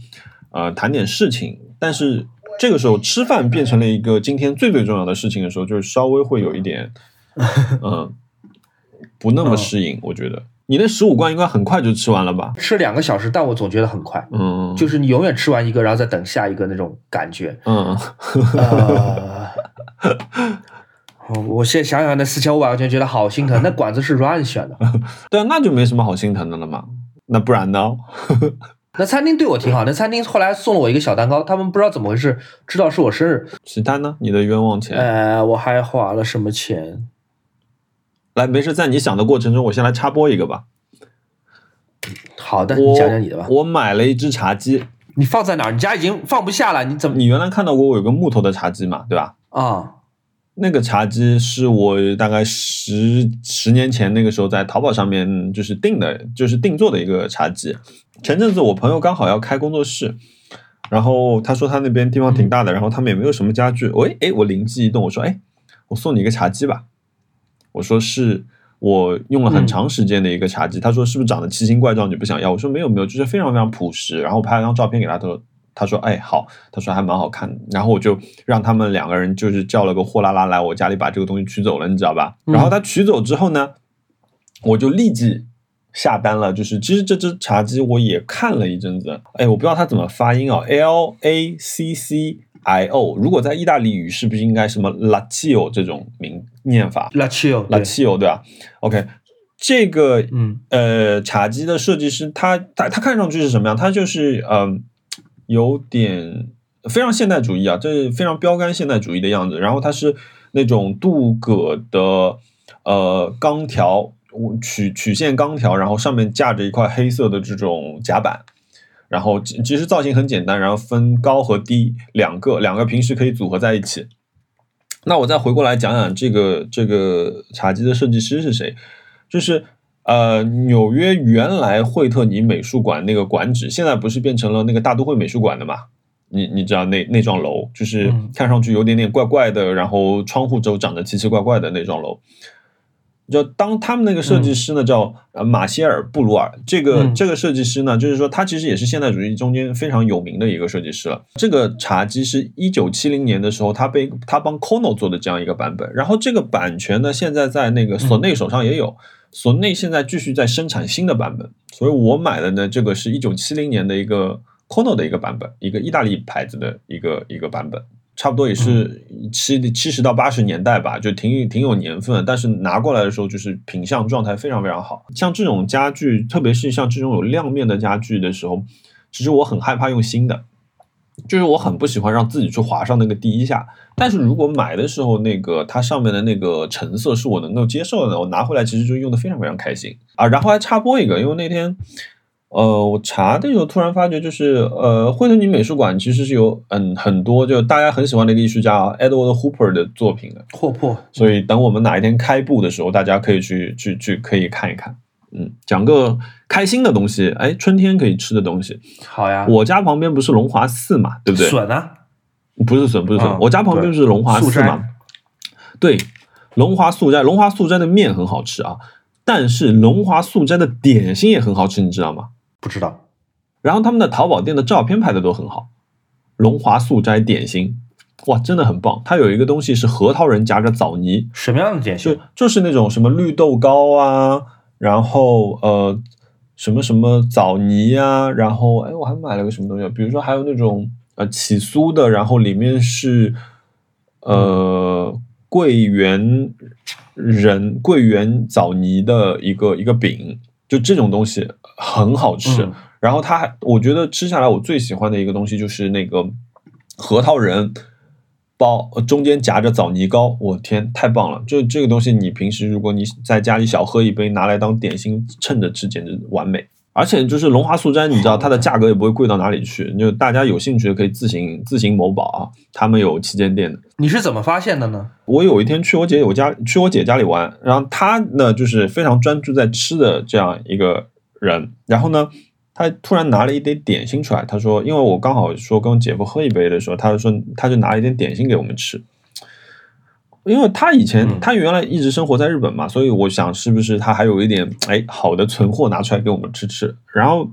B: 呃，谈点事情。但是这个时候吃饭变成了一个今天最最重要的事情的时候，就是稍微会有一点，嗯，不那么适应。我觉得你那十五罐应该很快就吃完了吧？
A: 吃两个小时，但我总觉得很快，
B: 嗯，
A: 就是你永远吃完一个，然后再等下一个那种感觉。
B: 嗯。
A: 我现在想想，那四千五百块钱觉得好心疼。那馆子是 Ryan 选的，
B: 对啊，那就没什么好心疼的了嘛。那不然呢？
A: 那餐厅对我挺好。那餐厅后来送了我一个小蛋糕，他们不知道怎么回事，知道是我生日。
B: 其他呢？你的冤枉钱。
A: 呃，我还花了什么钱？
B: 来，没事，在你想的过程中，我先来插播一个吧。
A: 好的，
B: 我
A: 你讲讲你的吧。
B: 我买了一只茶几，
A: 你放在哪儿？你家已经放不下了，你怎么？
B: 你原来看到过我有个木头的茶几嘛，对吧？
A: 啊，
B: 那个茶几是我大概十十年前那个时候在淘宝上面就是订的，就是定做的一个茶几。前阵子我朋友刚好要开工作室，然后他说他那边地方挺大的，然后他们也没有什么家具。喂，哎，我灵机一动，我说，哎，我送你一个茶几吧。我说是我用了很长时间的一个茶几。他说是不是长得奇形怪状你不想要？我说没有没有，就是非常非常朴实。然后我拍了张照片给他，他说他说哎好，他说还蛮好看的。然后我就让他们两个人就是叫了个货拉拉来我家里把这个东西取走了，你知道吧？然后他取走之后呢，我就立即。下单了，就是其实这只茶几我也看了一阵子，哎，我不知道它怎么发音啊，L A C C I O，如果在意大利语是不是应该什么 Laccio 这种名念法
A: ？Laccio，Laccio
B: 对吧？OK，这个嗯呃茶几的设计师，他他他看上去是什么样？他就是嗯有点非常现代主义啊，这非常标杆现代主义的样子。然后它是那种镀铬的呃钢条。曲曲线钢条，然后上面架着一块黑色的这种夹板，然后其实造型很简单，然后分高和低两个，两个平时可以组合在一起。那我再回过来讲讲这个这个茶几的设计师是谁？就是呃，纽约原来惠特尼美术馆那个馆址，现在不是变成了那个大都会美术馆的嘛？你你知道那那幢楼，就是看上去有点点怪怪的，然后窗户都长得奇奇怪怪的那幢楼。就当他们那个设计师呢，叫呃马歇尔布鲁尔，这个这个设计师呢，就是说他其实也是现代主义中间非常有名的一个设计师了。这个茶几是一九七零年的时候，他被他帮 Kono 做的这样一个版本，然后这个版权呢，现在在那个索内手上也有，索内现在继续在生产新的版本，所以我买的呢，这个是一九七零年的一个 Kono 的一个版本，一个意大利牌子的一个一个版本。差不多也是七七十到八十年代吧，就挺挺有年份。但是拿过来的时候，就是品相状态非常非常好。像这种家具，特别是像这种有亮面的家具的时候，其实我很害怕用新的，就是我很不喜欢让自己去划上那个第一下。但是如果买的时候，那个它上面的那个成色是我能够接受的，我拿回来其实就用的非常非常开心啊。然后还插播一个，因为那天。呃，我查的时候突然发觉，就是呃，惠特尼美术馆其实是有嗯很多就大家很喜欢的一个艺术家啊 Edward Hooper 的作品的。
A: 霍珀。
B: 所以等我们哪一天开布的时候，大家可以去去去可以看一看。嗯，讲个开心的东西，哎，春天可以吃的东西。
A: 好呀。
B: 我家旁边不是龙华寺嘛，对不对？
A: 笋呢？
B: 不是笋，不是笋。我家旁边是龙华寺嘛？对，龙华素斋，龙华素斋的面很好吃啊，但是龙华素斋的点心也很好吃，你知道吗？
A: 不知道，
B: 然后他们的淘宝店的照片拍的都很好，龙华素斋点心，哇，真的很棒。它有一个东西是核桃仁夹着枣泥，
A: 什么样的点心？
B: 就就是那种什么绿豆糕啊，然后呃什么什么枣泥啊，然后哎我还买了个什么东西，比如说还有那种呃起酥的，然后里面是呃桂圆仁桂圆枣泥的一个一个饼。就这种东西很好吃，然后它还，我觉得吃下来我最喜欢的一个东西就是那个核桃仁包，中间夹着枣泥糕，我天，太棒了！就这个东西，你平时如果你在家里小喝一杯，拿来当点心趁着吃，简直完美。而且就是龙华素斋，你知道它的价格也不会贵到哪里去，就大家有兴趣的可以自行自行某宝啊，他们有旗舰店的。
A: 你是怎么发现的呢？
B: 我有一天去我姐我家去我姐家里玩，然后她呢就是非常专注在吃的这样一个人，然后呢，她突然拿了一点点心出来，她说，因为我刚好说跟我姐夫喝一杯的时候，她就说她就拿了一点点心给我们吃。因为他以前他原来一直生活在日本嘛，所以我想是不是他还有一点哎好的存货拿出来给我们吃吃。然后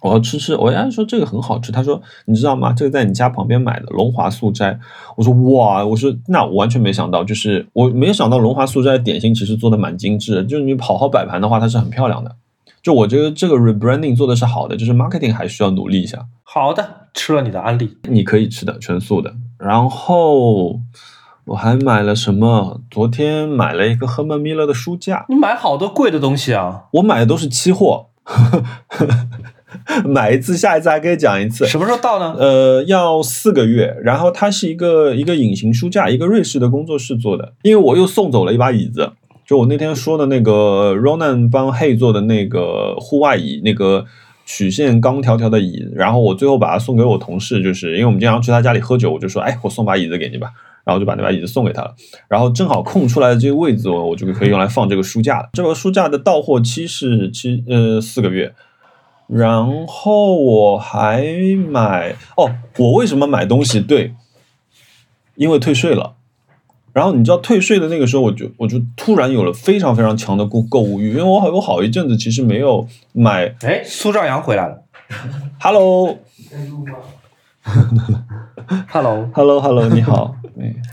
B: 我要吃吃，我家说这个很好吃。他说你知道吗？这个在你家旁边买的龙华素斋。我说哇，我说那我完全没想到，就是我没有想到龙华素斋的点心其实做的蛮精致的，就是你好好摆盘的话，它是很漂亮的。就我觉得这个 rebranding 做的是好的，就是 marketing 还需要努力一下。
A: 好的，吃了你的安利，
B: 你可以吃的全素的。然后。我还买了什么？昨天买了一个赫曼米勒的书架。
A: 你买好多贵的东西啊！
B: 我买的都是期货，买一次下一次还可以讲一次。
A: 什么时候到呢？
B: 呃，要四个月。然后它是一个一个隐形书架，一个瑞士的工作室做的。因为我又送走了一把椅子，就我那天说的那个 Ronan 帮 Hey 做的那个户外椅，那个曲线钢条条的椅。然后我最后把它送给我同事，就是因为我们经常去他家里喝酒，我就说，哎，我送把椅子给你吧。然后就把那把椅子送给他了，然后正好空出来的这个位置，我我就可以用来放这个书架了。这个书架的到货期是七呃四个月，然后我还买哦，我为什么买东西？对，因为退税了，然后你知道退税的那个时候，我就我就突然有了非常非常强的购购物欲，因为我好有好一阵子其实没有买。
A: 哎，苏兆阳回来了
B: Hello
A: Hello，Hello
B: Hello，你好。哎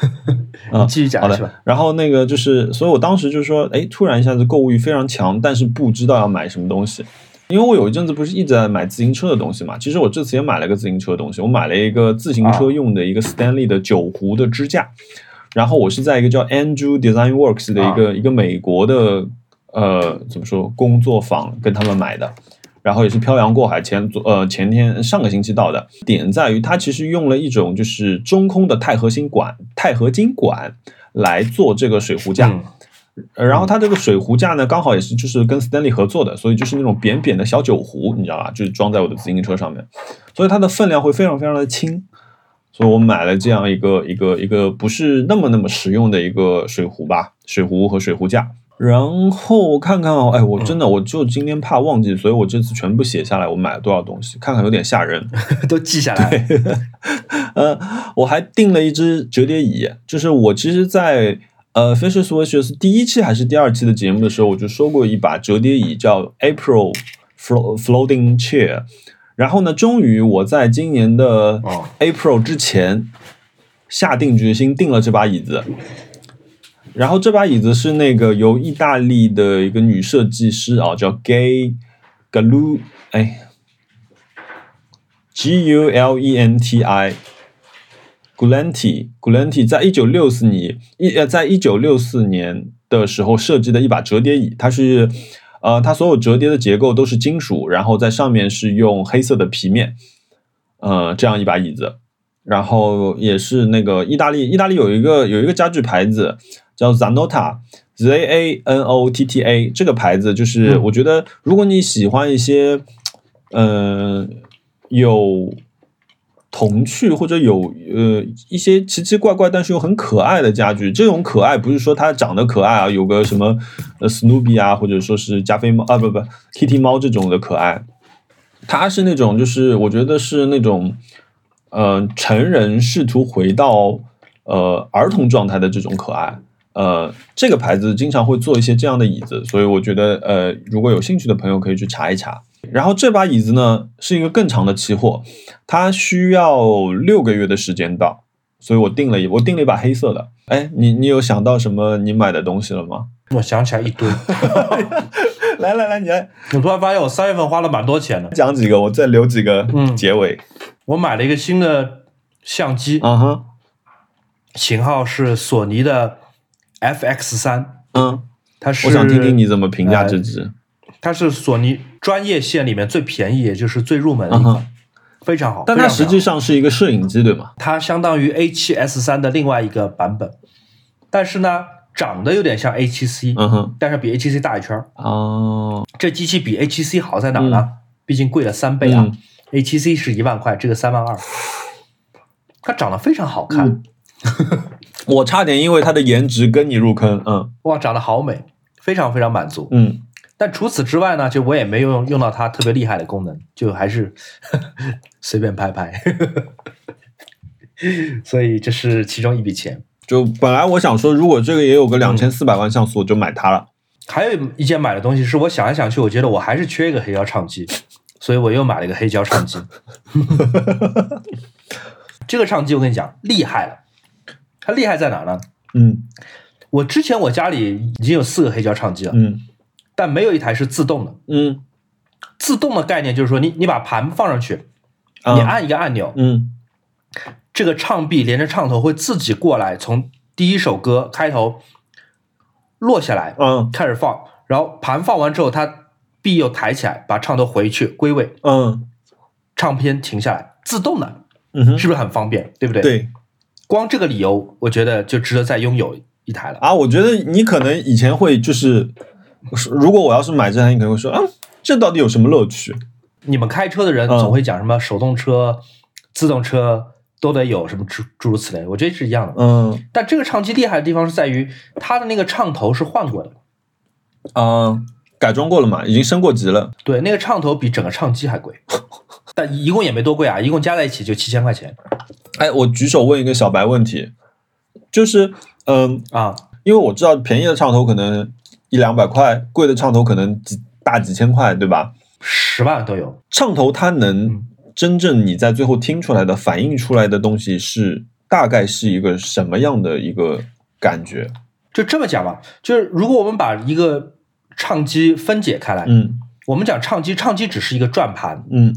B: 啊
A: 你继续讲
B: 好
A: 是吧？
B: 的？，然后那个就是，所以我当时就说，哎，突然一下子购物欲非常强，但是不知道要买什么东西。因为我有一阵子不是一直在买自行车的东西嘛，其实我这次也买了个自行车的东西，我买了一个自行车用的一个 Stanley 的九壶的支架，然后我是在一个叫 Andrew Design Works 的一个、一个美国的呃怎么说工作坊跟他们买的，然后也是漂洋过海前昨呃前天上个星期到的。点在于它其实用了一种就是中空的钛合金管钛合金管来做这个水壶架。然后它这个水壶架呢，刚好也是就是跟 Stanley 合作的，所以就是那种扁扁的小酒壶，你知道吧？就是装在我的自行车上面，所以它的分量会非常非常的轻，所以我买了这样一个一个一个不是那么那么实用的一个水壶吧，水壶和水壶架。然后看看哦，哎，我真的我就今天怕忘记，所以我这次全部写下来，我买了多少东西，看看有点吓人。
A: 都记下来对。
B: 呃，我还订了一只折叠椅，就是我其实在，呃 Fisher Swishers 第一期还是第二期的节目的时候，我就说过一把折叠椅叫 April Flo Floating Chair，然后呢，终于我在今年的
A: 哦
B: April 之前下定决心订了这把椅子。然后这把椅子是那个由意大利的一个女设计师啊，叫 Gay Galu，哎，G U L E N T I。Gulenti Gulenti 在一九六四年一呃，在一九六四年的时候设计的一把折叠椅，它是呃，它所有折叠的结构都是金属，然后在上面是用黑色的皮面，呃，这样一把椅子，然后也是那个意大利，意大利有一个有一个家具牌子叫 Zanotta。Z A N O T T A 这个牌子，就是
A: 嗯
B: 我觉得，如果你喜欢一些，呃，有童趣或者有呃一些奇奇怪怪但是又很可爱的家具，这种可爱不是说它长得可爱啊，有个什么呃 Snoopy 啊，或者说是加菲猫啊，不不 Kitty 猫这种的可爱，它是那种就是我觉得是那种呃成人试图回到呃儿童状态的这种可爱。呃，这个牌子经常会做一些这样的椅子，所以我觉得呃，如果有兴趣的朋友可以去查一查。然后这把椅子呢是一个更长的期货，它需要六个月的时间到，所以我订了一我订了一把黑色的。哎，你你有想到什么你买的东西了吗？
A: 我想起来一堆，
B: 来来来，你来
A: 我突然发现我三月份花了蛮多钱的。
B: 讲几个，我再留几个
A: 嗯
B: 结尾。
A: 我买了一个新的相机，
B: 嗯哼，
A: 型号是索尼的 FX 三，
B: 嗯，
A: 它是
B: 我想听听你怎么评价
A: 呃
B: 这只。
A: 它是索尼专业线里面最便宜，也就是最入门的一
B: 嗯
A: 款，
B: 哼，
A: 非常好。
B: 但它实际上是一个摄影机，对吗？
A: 它相当于 A 7 S 三的另外一个版本，但是呢，长得有点像 A 7 C，、
B: 嗯哼，
A: 但是比 A 7 C 大一圈儿。
B: 哦，
A: 这机器比 A 7 C 好在哪儿呢？毕竟贵了三倍啊、
B: 嗯
A: a 7 C 是一万块，这个三万二。它长得非常好看，
B: 嗯 我差点因为它的颜值跟你入坑。嗯
A: 哇，长得好美，非常非常满足。
B: 嗯，
A: 但除此之外呢，就我也没有用用到它特别厉害的功能，就还是 随便拍拍。所以这是其中一笔钱。
B: 就本来我想说，如果这个也有个两千四百万像素，我就买它了。
A: 还有一件买的东西是我想来想去，我觉得我还是缺一个黑胶唱机，所以我又买了一个黑胶唱机。这个唱机我跟你讲厉害了，它厉害在哪呢？
B: 嗯。
A: 我之前我家里已经有四个黑胶唱机了，
B: 嗯。
A: 但没有一台是自动的。
B: 嗯。
A: 自动的概念就是说你，你把盘放上去，
B: 啊。
A: 你按一个按钮，
B: 嗯。
A: 这个唱臂连着唱头会自己过来，从第一首歌开头落下来，
B: 嗯
A: 开始放，然后盘放完之后，它臂又抬起来，把唱头回去归位，
B: 嗯
A: 唱片停下来，自动的，
B: 嗯哼，
A: 是不是很方便？对不对？，
B: 对
A: 光这个理由，我觉得就值得再拥有一台了。
B: 啊，我觉得你可能以前会就是，如果我要是买这台，你可能会说啊，这到底有什么乐趣？
A: 你们开车的人
B: 嗯
A: 总会讲什么手动车、自动车都得有什么诸诸如此类，我觉得是一样的。
B: 嗯
A: 但这个唱机厉害的地方是在于它的那个唱头是换过的，
B: 嗯，改装过了嘛，已经升过级了。
A: 对，那个唱头比整个唱机还贵，但一共也没多贵啊，一共加在一起就七千块钱。
B: 哎，我举手问一个小白问题，就是嗯、
A: 啊，
B: 因为我知道便宜的唱头可能一两百块，贵的唱头可能几大几千块，对吧？
A: 十万都有。
B: 唱头它能
A: 嗯
B: 真正你在最后听出来的、反映出来的东西是大概是一个什么样的一个感觉？
A: 就这么讲吧，就是如果我们把一个唱机分解开来，
B: 嗯
A: 我们讲唱机，唱机只是一个转盘，
B: 嗯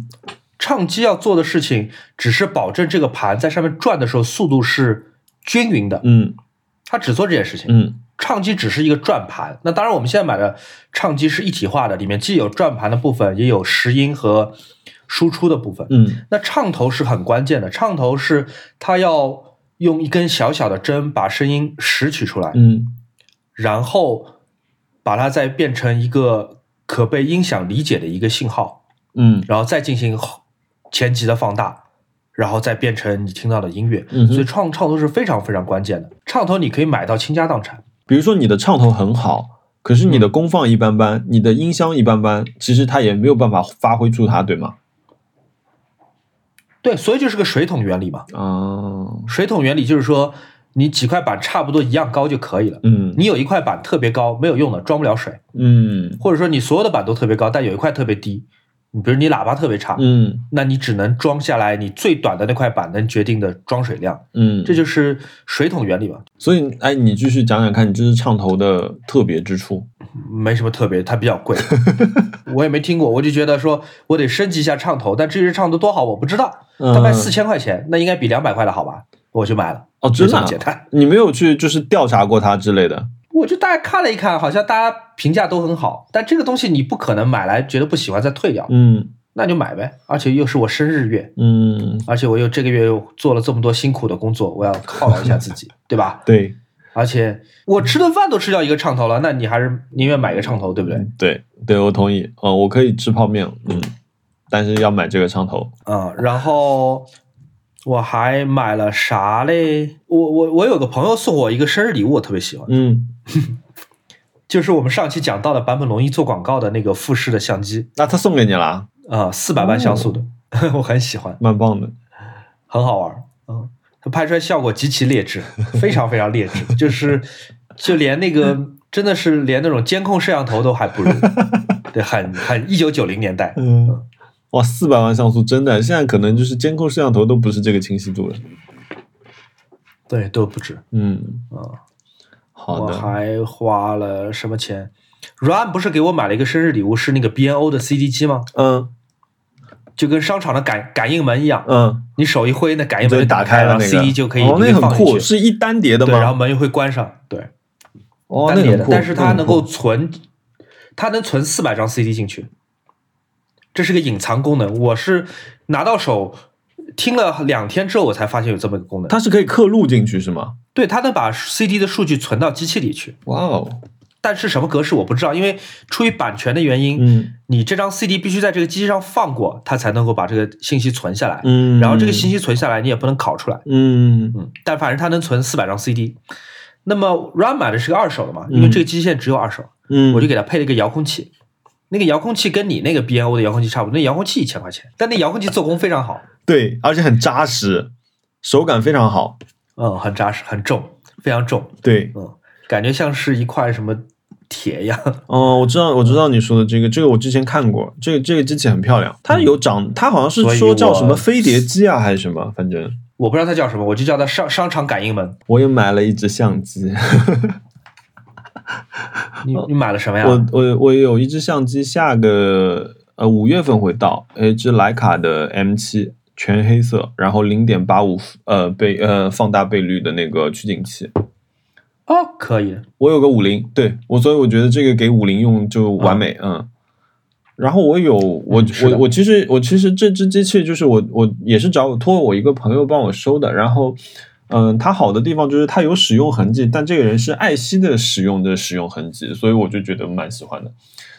A: 唱机要做的事情只是保证这个盘在上面转的时候速度是均匀的，
B: 嗯。
A: 它只做这件事情。
B: 嗯。
A: 唱机只是一个转盘，那当然我们现在买的唱机是一体化的，里面既有转盘的部分，也有拾音和输出的部分。
B: 嗯。
A: 那唱头是很关键的，唱头是它要用一根小小的针把声音拾取出来，
B: 嗯。
A: 然后把它再变成一个可被音响理解的一个信号，
B: 嗯。
A: 然后再进行后前期的放大，然后再变成你听到的音乐。
B: 嗯
A: 所以唱唱头是非常非常关键的。唱头你可以买到倾家荡产，
B: 比如说你的唱头很好，可是你的功放一般般，你的音箱一般般，其实它也没有办法发挥出它，对吗？
A: 对，所以就是个水桶原理嘛。
B: 嗯，
A: 水桶原理就是说，你几块板差不多一样高就可以了。
B: 嗯
A: 你有一块板特别高，没有用的，装不了水；
B: 嗯
A: 或者说你所有的板都特别高，但有一块特别低，你比如你喇叭特别差，
B: 嗯
A: 那你只能装下来你最短的那块板能决定的装水量，
B: 嗯，
A: 这就是水桶原理嘛，
B: 所以哎，你继续讲讲看，你这支唱头的特别之处。
A: 没什么特别，它比较贵，我也没听过，我就觉得说我得升级一下唱头，但这支唱头多好我不知道，它卖
B: 嗯
A: 四千块钱，那应该比两百块的好吧，我就买了，
B: 哦，
A: 就
B: 真的啊、
A: 简单。
B: 你没有去就是调查过它之类的？
A: 我就大家看了一看，好像大家评价都很好，但这个东西你不可能买来觉得不喜欢再退掉，
B: 嗯
A: 那就买呗。而且又是我生日月，
B: 嗯，
A: 而且我又这个月又做了这么多辛苦的工作，我要犒劳一下自己，对吧？
B: 对
A: 而且我吃顿饭都吃掉一个唱头了，那你还是宁愿买一个唱头，对不对？
B: 对对，我同意。嗯，我可以吃泡面，嗯，但是要买这个唱头。
A: 嗯，然后我还买了啥嘞？我我我有个朋友送我一个生日礼物，我特别喜欢，
B: 嗯，
A: 就是我们上期讲到的版本龙一做广告的那个富士的相机。
B: 那他送给你了，
A: 啊，四百万像素的，我很喜欢。
B: 蛮棒的。
A: 很好玩儿，嗯，它拍出来效果极其劣质，非常非常劣质，就是就连那个真的是连那种监控摄像头都还不如，对，很很一九九零年代，
B: 嗯，哇，四百万像素真的，现在可能就是监控摄像头都不是这个清晰度了。
A: 对，都不止
B: 嗯，
A: 啊。我
B: 好的。
A: 还花了什么钱？Run 不是给我买了一个生日礼物，是那个 BNO 的 CD 机吗？
B: 嗯
A: 就跟商场的感感应门一样，
B: 嗯，
A: 你手一挥，那感应门就
B: 打开了那个
A: CD 就可以
B: 那个很酷，是一单碟的
A: 对，然后？门又会关上，对。
B: 哦，
A: 单碟的，但是它能够存，它能存四百张 CD 进去，这是个隐藏功能。我是拿到手听了两天之后，我才发现有这么一个功能。
B: 它是可以刻录进去是吗？
A: 对它能把 CD 的数据存到机器里去，
B: 哇哦，
A: 但是什么格式我不知道，因为出于版权的原因，
B: 嗯
A: 你这张 CD 必须在这个机器上放过，它才能够把这个信息存下来。
B: 嗯，
A: 然后这个信息存下来，你也不能拷出来。
B: 嗯
A: 嗯，但反正它能存四百张 CD。那么 Run 买的是个二手的嘛，因为这个机器现在只有二手。
B: 嗯，
A: 我就给它配了一个遥控器，那个遥控器跟你那个 B&O 的遥控器差不多，那遥控器一千块钱，但那遥控器做工非常好，
B: 对，而且很扎实，手感非常好。
A: 嗯，很扎实，很重，非常重，
B: 对，
A: 嗯，感觉像是一块什么铁一样，
B: 哦，我知道，我知道你说的这个，这个我之前看过，这个这个机器很漂亮，它有长，它好像是说叫什么飞碟机啊，还是什么，反正
A: 我不知道它叫什么，我就叫它商商场感应门。
B: 我也买了一只相机，
A: 你你买了什么呀？
B: 我我我有一只相机，下个呃五月份会到，呃一只徕卡的 M 七，全黑色，然后零点八五呃倍呃放大倍率的那个取景器。
A: 哦，可以，
B: 我有个五零，对我，所以我觉得这个给五零用就完美，嗯。然后我有我、
A: 嗯
B: 我我其实我其实这只机器就是我我也是找我托我一个朋友帮我收的，然后嗯，它好的地方就是它有使用痕迹，但这个人是爱惜的使用的使用痕迹，所以我就觉得蛮喜欢的。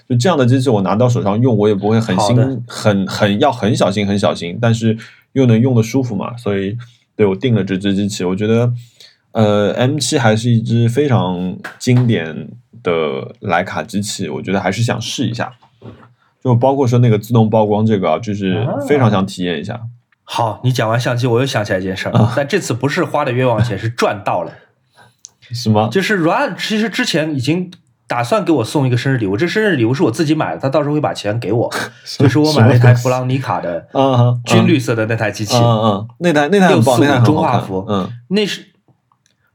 B: 就这样的机器，我拿到手上用，我也不会很心很很要很小心很小心，但是又能用的舒服嘛，所以对我定了这只机器，我觉得呃 M 七还是一只非常经典的徕卡机器，我觉得还是想试一下。就包括说那个自动曝光这个啊，就是非常想体验一下。
A: 好，你讲完相机，我又想起来一件事儿，
B: 啊。
A: 但这次不是花的冤枉钱，是赚到了。
B: 什么？
A: 就是 Ruan 其实之前已经打算给我送一个生日礼物，这生日礼物是我自己买的，他到时候会把钱给我。就是我买了一台弗朗尼卡的
B: 嗯，
A: 军绿色的那台机器，
B: 嗯嗯，那台那台很棒，那台很
A: 中画幅
B: 嗯。
A: 那是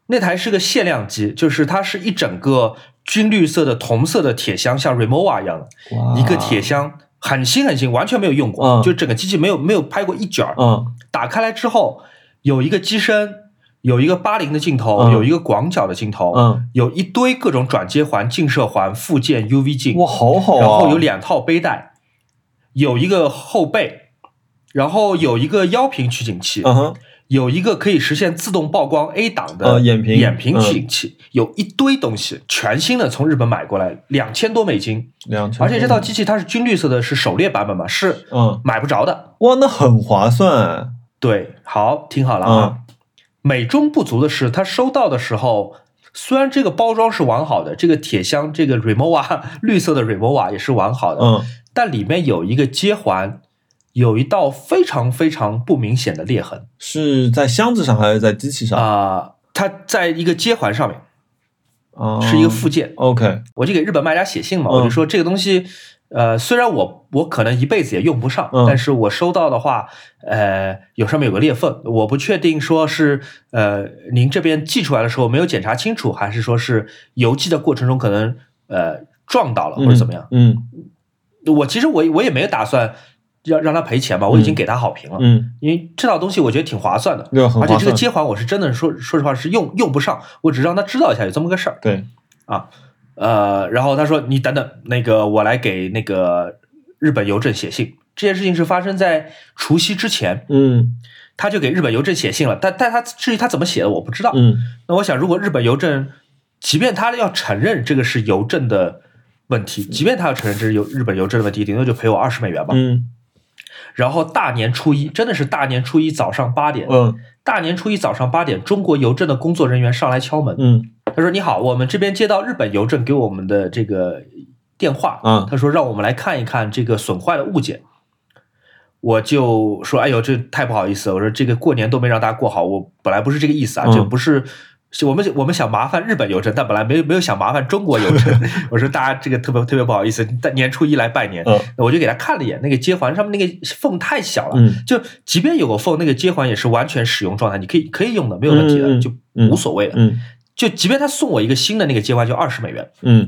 A: 那台是个限量机，就是它是一整个军绿色的铜色的铁箱，像 Remova 一样的。
B: 哇。
A: 一个铁箱，很新很新，完全没有用过，
B: 嗯。
A: 就整个机器没有没有拍过一卷儿。
B: 嗯。
A: 打开来之后，有一个机身，有一个八零的镜头，
B: 嗯。
A: 有一个广角的镜头，
B: 嗯，
A: 有一堆各种转接环、近摄环、附件、UV 镜，
B: 哇，好好啊，
A: 然后有两套背带，有一个后背，然后有一个腰屏取景器，
B: 嗯哼，
A: 有一个可以实现自动曝光 A 档的
B: 呃眼屏
A: 眼屏
B: 嗯。
A: 取景器，有一堆东西，全新的从日本买过来，两千多美金，
B: 两千，
A: 而且这套机器它是军绿色的，是狩猎版本嘛，是
B: 嗯，
A: 买不着的。
B: 哇，那很划算，
A: 对，好，听好了
B: 嗯。
A: 啊。美中不足的是，它收到的时候，虽然这个包装是完好的，这个铁箱这个 Remova 绿色的 Remova 也是完好的，
B: 嗯。
A: 但里面有一个接环，有一道非常非常不明显的裂痕。
B: 是在箱子上还是在机器上？
A: 啊、它在一个接环上面
B: 啊，
A: 是一个附件
B: ，OK，
A: 我就给日本卖家写信嘛，
B: 嗯。
A: 我就说这个东西，呃，虽然我我可能一辈子也用不上，
B: 嗯。
A: 但是我收到的话，呃，有上面有个裂缝，我不确定说是呃您这边寄出来的时候没有检查清楚，还是说是邮寄的过程中可能呃撞到了或者怎么样。
B: 嗯。
A: 我其实我我也没有打算要让他赔钱吧，我已经给他好评了，
B: 嗯，
A: 因为这套东西我觉得挺划算的。而且这个，接环我是真的说说实话是用用不上，我只是让他知道一下有这么个事儿。
B: 对，啊
A: 呃，然后他说：“你等等，那个我来给那个日本邮政写信。这件事情是发生在除夕之前，
B: 嗯
A: 他就给日本邮政写信了。但但他至于他怎么写的，我不知道。
B: 嗯
A: 那我想，如果日本邮政，即便他要承认这个是邮政的问题，即便他要承认这是邮日本邮政的问题，顶多就赔我二十美元吧。
B: 嗯
A: 然后大年初一，真的是大年初一早上八点，
B: 嗯
A: 大年初一早上八点，中国邮政的工作人员上来敲门，
B: 嗯
A: 他说：“你好，我们这边接到日本邮政给我们的这个电话，
B: 嗯
A: 他说让我们来看一看这个损坏的物件。”我就说：“哎呦，这太不好意思了！我说这个过年都没让大家过好，我本来不是这个意思啊，
B: 嗯
A: 这不是。”是我们我们想麻烦日本邮政，但本来没有没有想麻烦中国邮政。我说大家这个特别特别不好意思，大年初一来拜年，
B: 嗯
A: 我就给他看了一眼，那个接环上面那个缝太小了，
B: 嗯
A: 就即便有个缝，那个接环也是完全使用状态，你可以可以用的，没有问题的，就
B: 嗯
A: 无所谓的。
B: 嗯
A: 就即便他送我一个新的那个接环，就二十美元。
B: 嗯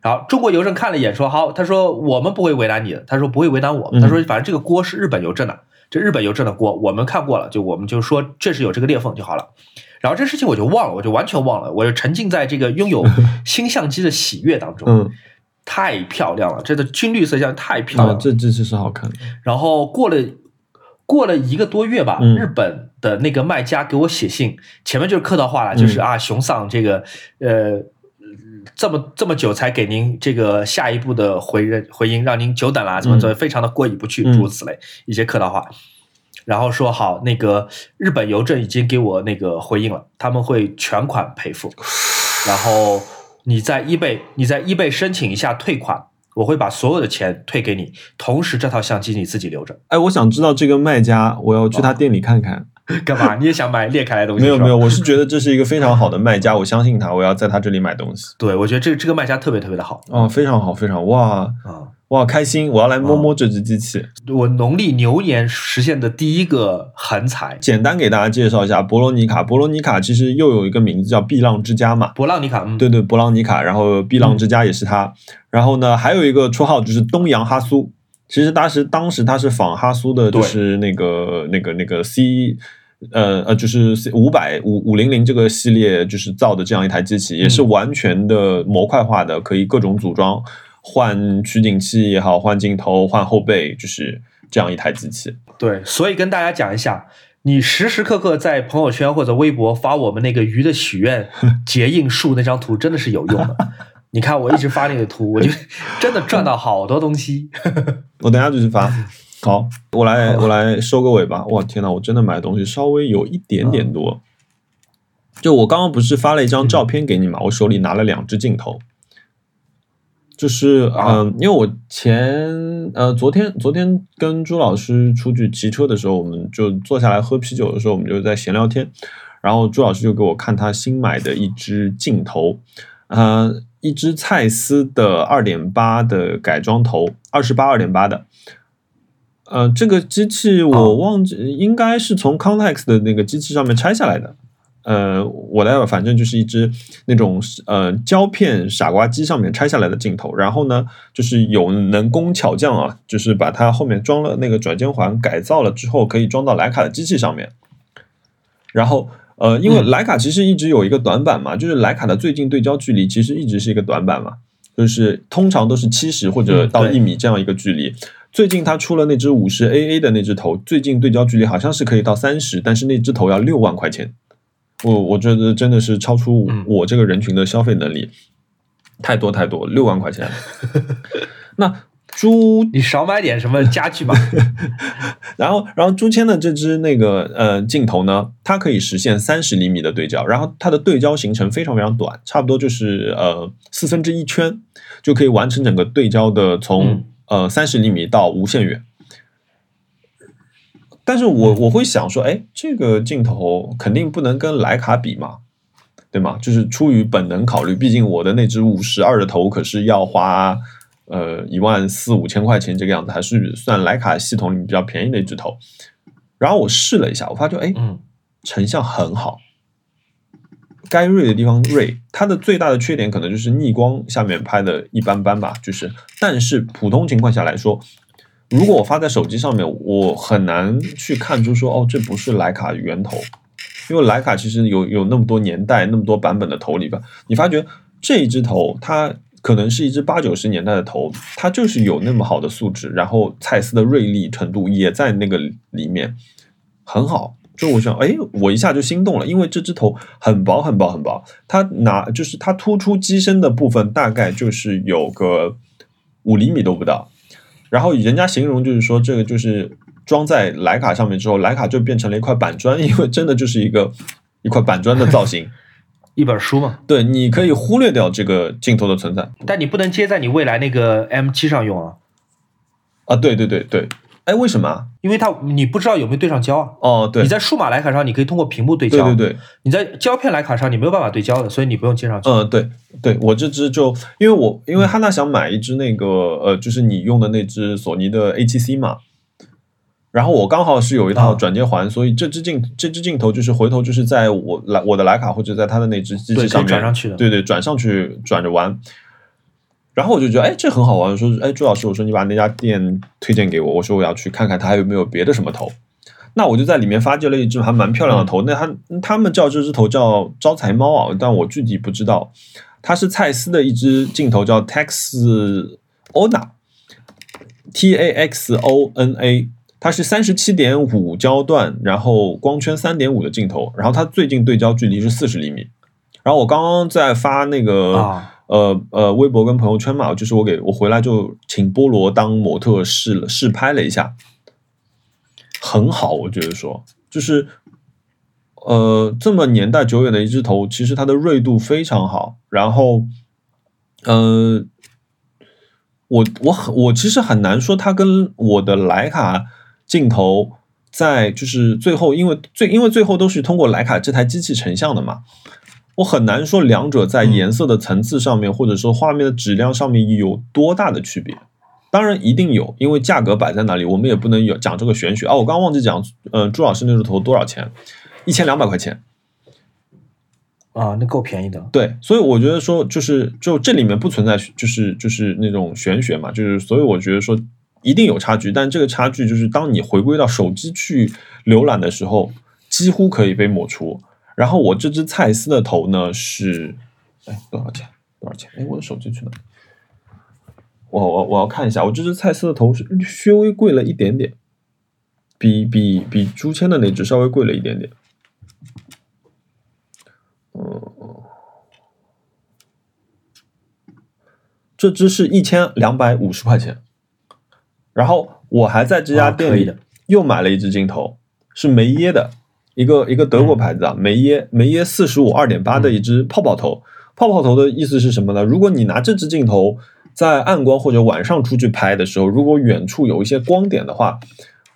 A: 然后中国邮政看了一眼，说好，他说我们不会为难你的，他说不会为难我，
B: 嗯
A: 他说反正这个锅是日本邮政的，这日本邮政的锅我们看过了，就我们就说确实有这个裂缝就好了。然后这事情我就忘了，我就完全忘了，我就沉浸在这个拥有 新相机的喜悦当中，
B: 嗯，
A: 太漂亮了，这个军绿色相机太漂亮
B: 啊，
A: 了。
B: 这这这是好看的，
A: 然后过了过了一个多月吧，
B: 嗯
A: 日本的那个卖家给我写信，前面就是客套话了，
B: 嗯
A: 就是啊，熊桑这个呃。这么这么久才给您这个下一步的回人回音，让您久等了，怎么怎么，非常的过意不去，
B: 嗯
A: 诸如此类一些客套话。然后说好，那个日本邮政已经给我那个回应了，他们会全款赔付。然后你在 eBay 你在 eBay 申请一下退款，我会把所有的钱退给你，同时这套相机你自己留着。
B: 哎，我想知道这个卖家，我要去他店里看看。
A: 干嘛？你也想买裂开来的东西？
B: 没有没有，。我是觉得这是一个非常好的卖家，我相信他，我要在他这里买东西。
A: 对，我觉得这个这个卖家特别特别的好
B: 哦，非常好，非常哇
A: 啊！
B: 哇，开心！我要来摸摸这只机器。
A: 我农历牛年实现的第一个横财，
B: 简单给大家介绍一下博罗尼卡。博罗尼卡其实又有一个名字叫碧浪之家嘛，
A: 博浪尼卡，嗯，
B: 对对，博浪尼卡，然后碧浪之家也是他，然后呢，还有一个绰号就是东洋哈苏。其实当时当时它是仿哈苏的，就是那个那个那个 C，呃呃，就是五百五五零零这个系列就是造的这样一台机器，也是
A: 嗯
B: 完全的模块化的，可以各种组装，换取景器也好，换镜头，换后背，就是这样一台机器。
A: 对，所以跟大家讲一下，你时时刻刻在朋友圈或者微博发我们那个鱼的许愿 结印术那张图，真的是有用的。你看我一直发那个图，我就真的赚到好多东西。
B: 我等下就去发。好，我来我来收个尾吧。哇，天呐，我真的买东西稍微有一点点多。就我刚刚不是发了一张照片给你嘛，我手里拿了两只镜头，就是
A: 啊
B: 嗯、因为我前呃昨天昨天跟朱老师出去骑车的时候，我们就坐下来喝啤酒的时候，我们就在闲聊天，然后朱老师就给我看他新买的一支镜头，呃，一支蔡司的二点八的改装头，二十八二点八的。呃，这个机器我
A: 哦
B: 忘记，应该是从 Context 的那个机器上面拆下来的。呃，我的反正就是一只那种呃胶片傻瓜机上面拆下来的镜头，然后呢，就是有能工巧匠啊，就是把它后面装了那个转接环，改造了之后可以装到徕卡的机器上面。然后呃，因为
A: 嗯
B: 徕卡其实一直有一个短板嘛，就是徕卡的最近对焦距离其实一直是一个短板嘛，就是通常都是七十或者到一米这样一个距离。最近它出了那只五十 AA 的那只头，最近对焦距离好像是可以到三十，但是那只头要六万块钱。我我觉得真的是超出
A: 嗯
B: 我这个人群的消费能力，太多太多，六万块钱。那朱
A: 你少买点什么家具吧。
B: 然后，然后朱谦的这支那个呃镜头呢，它可以实现三十厘米的对焦，然后它的对焦行程非常非常短，差不多就是呃四分之一圈就可以完成整个对焦的从、
A: 嗯
B: 呃三十厘米到无限远。但是我我会想说，哎，这个镜头肯定不能跟徕卡比嘛，对吗？就是出于本能考虑，毕竟我的那只五十二的头可是要花呃一万四五千块钱这个样子，还是算徕卡系统里面比较便宜的一只头。然后我试了一下，我发觉哎，
A: 嗯
B: 成像很好，该锐的地方锐。它的最大的缺点可能就是逆光下面拍的一般般吧，就是但是普通情况下来说，如果我发在手机上面，我很难去看出说哦，这不是徕卡源头，因为徕卡其实有有那么多年代、那么多版本的头里边，你发觉这一只头它。可能是一只八九十年代的头，它就是有那么好的素质，然后蔡司的锐利程度也在那个里面，很好。就我想，哎，我一下就心动了，因为这只头很薄很薄很薄，它拿就是它突出机身的部分大概就是有个五厘米都不到，然后人家形容就是说这个就是装在徕卡上面之后，徕卡就变成了一块板砖，因为真的就是一个一块板砖的造型。
A: 一本书嘛，
B: 对，你可以忽略掉这个镜头的存在
A: 但你不能接在你未来那个 M 七上用啊，
B: 啊！对对对对，哎，为什么啊？
A: 因为它你不知道有没有对上焦啊。
B: 哦，对
A: 你，在数码徕卡上，你可以通过屏幕对焦；
B: 对对对，
A: 你在胶片徕卡上，你没有办法对焦的，所以你不用接上去。
B: 嗯，对对，我这只就因为我因为汉娜想买一只那个呃，就是你用的那只索尼的 A7C 嘛，然后我刚好是有一套
A: 啊
B: 转接环，所以这支镜这支镜头就是回头就是在我来我的徕卡或者在他的那只机器上面
A: 转上去的
B: 对对，转上去转着玩。然后我就觉得，哎，这很好玩。我说，哎，朱老师，我说你把那家店推荐给我，我说我要去看看它还有没有别的什么头。那我就在里面发掘了一只还蛮漂亮的头，那他他们叫这只头叫招财猫啊，但我具体不知道。它是蔡司的一只镜头，叫 Tax Ona，T A X O N A，它是三十七点五焦段，然后光圈三点五的镜头，然后它最近对焦距离是四十厘米。然后我刚刚在发那个、
A: 啊
B: 呃呃微博跟朋友圈嘛，就是我给我回来就请菠萝当模特试了试拍了一下，很好，我觉得说就是呃这么年代久远的一只头，其实它的锐度非常好，然后呃我我很我其实很难说它跟我的徕卡镜头在就是最后，因为最因为最后都是通过徕卡这台机器成像的嘛，我很难说两者在
A: 嗯
B: 颜色的层次上面，或者说画面的质量上面有多大的区别。当然一定有，因为价格摆在那里，我们也不能有讲这个玄学啊。我刚刚忘记讲，呃，朱老师那只头多少钱？一千两百块钱。
A: 啊，那够便宜的。
B: 对，所以我觉得说，就是就这里面不存在，就是就是那种玄学嘛，就是所以我觉得说一定有差距，但这个差距就是当你回归到手机去浏览的时候，几乎可以被抹除。然后我这只蔡司的头呢是，哎多少钱？多少钱？哎，我的手机去哪？我我我要看一下，我这只蔡司的头是稍微贵了一点点，比比比朱谦的那只稍微贵了一点点。嗯这只是一千两百五十块钱，然后我还在这家
A: 啊
B: 店里
A: 的
B: 又买了一只镜头，是梅耶的一个一个德国牌子啊，梅耶梅耶四十五二点八的一支泡泡头。泡泡头的意思是什么呢？如果你拿这支镜头在暗光或者晚上出去拍的时候，如果远处有一些光点的话，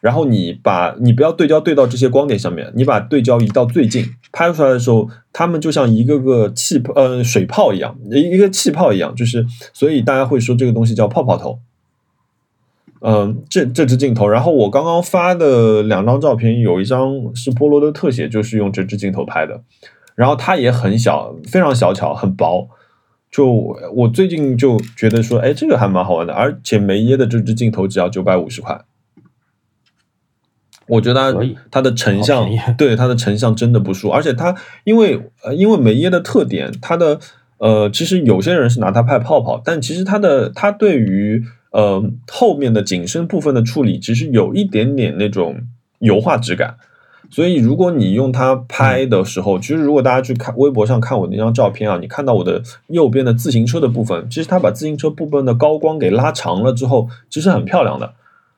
B: 然后你把你不要对焦对到这些光点上面，你把对焦移到最近，拍出来的时候，它们就像一个个气泡呃水泡一样，一一个气泡一样，就是所以大家会说这个东西叫泡泡头。嗯，这这支镜头，然后我刚刚发的两张照片，有一张是波罗的特写，就是用这支镜头拍的，然后它也很小，非常小巧，很薄。就我最近就觉得说，哎，这个还蛮好玩的，而且梅耶的这支镜头只要九百五十块，我觉得它的成像对它的成像真的不输，而且它因为呃因为梅耶的特点，它的呃其实有些人是拿它拍泡泡，但其实它的它对于呃后面的景深部分的处理，其实有一点点那种油画质感。所以，如果你用它拍的时候，其实如果大家去看微博上看我那张照片啊，你看到我的右边的自行车的部分，其实它把自行车部分的高光给拉长了之后，其实很漂亮的。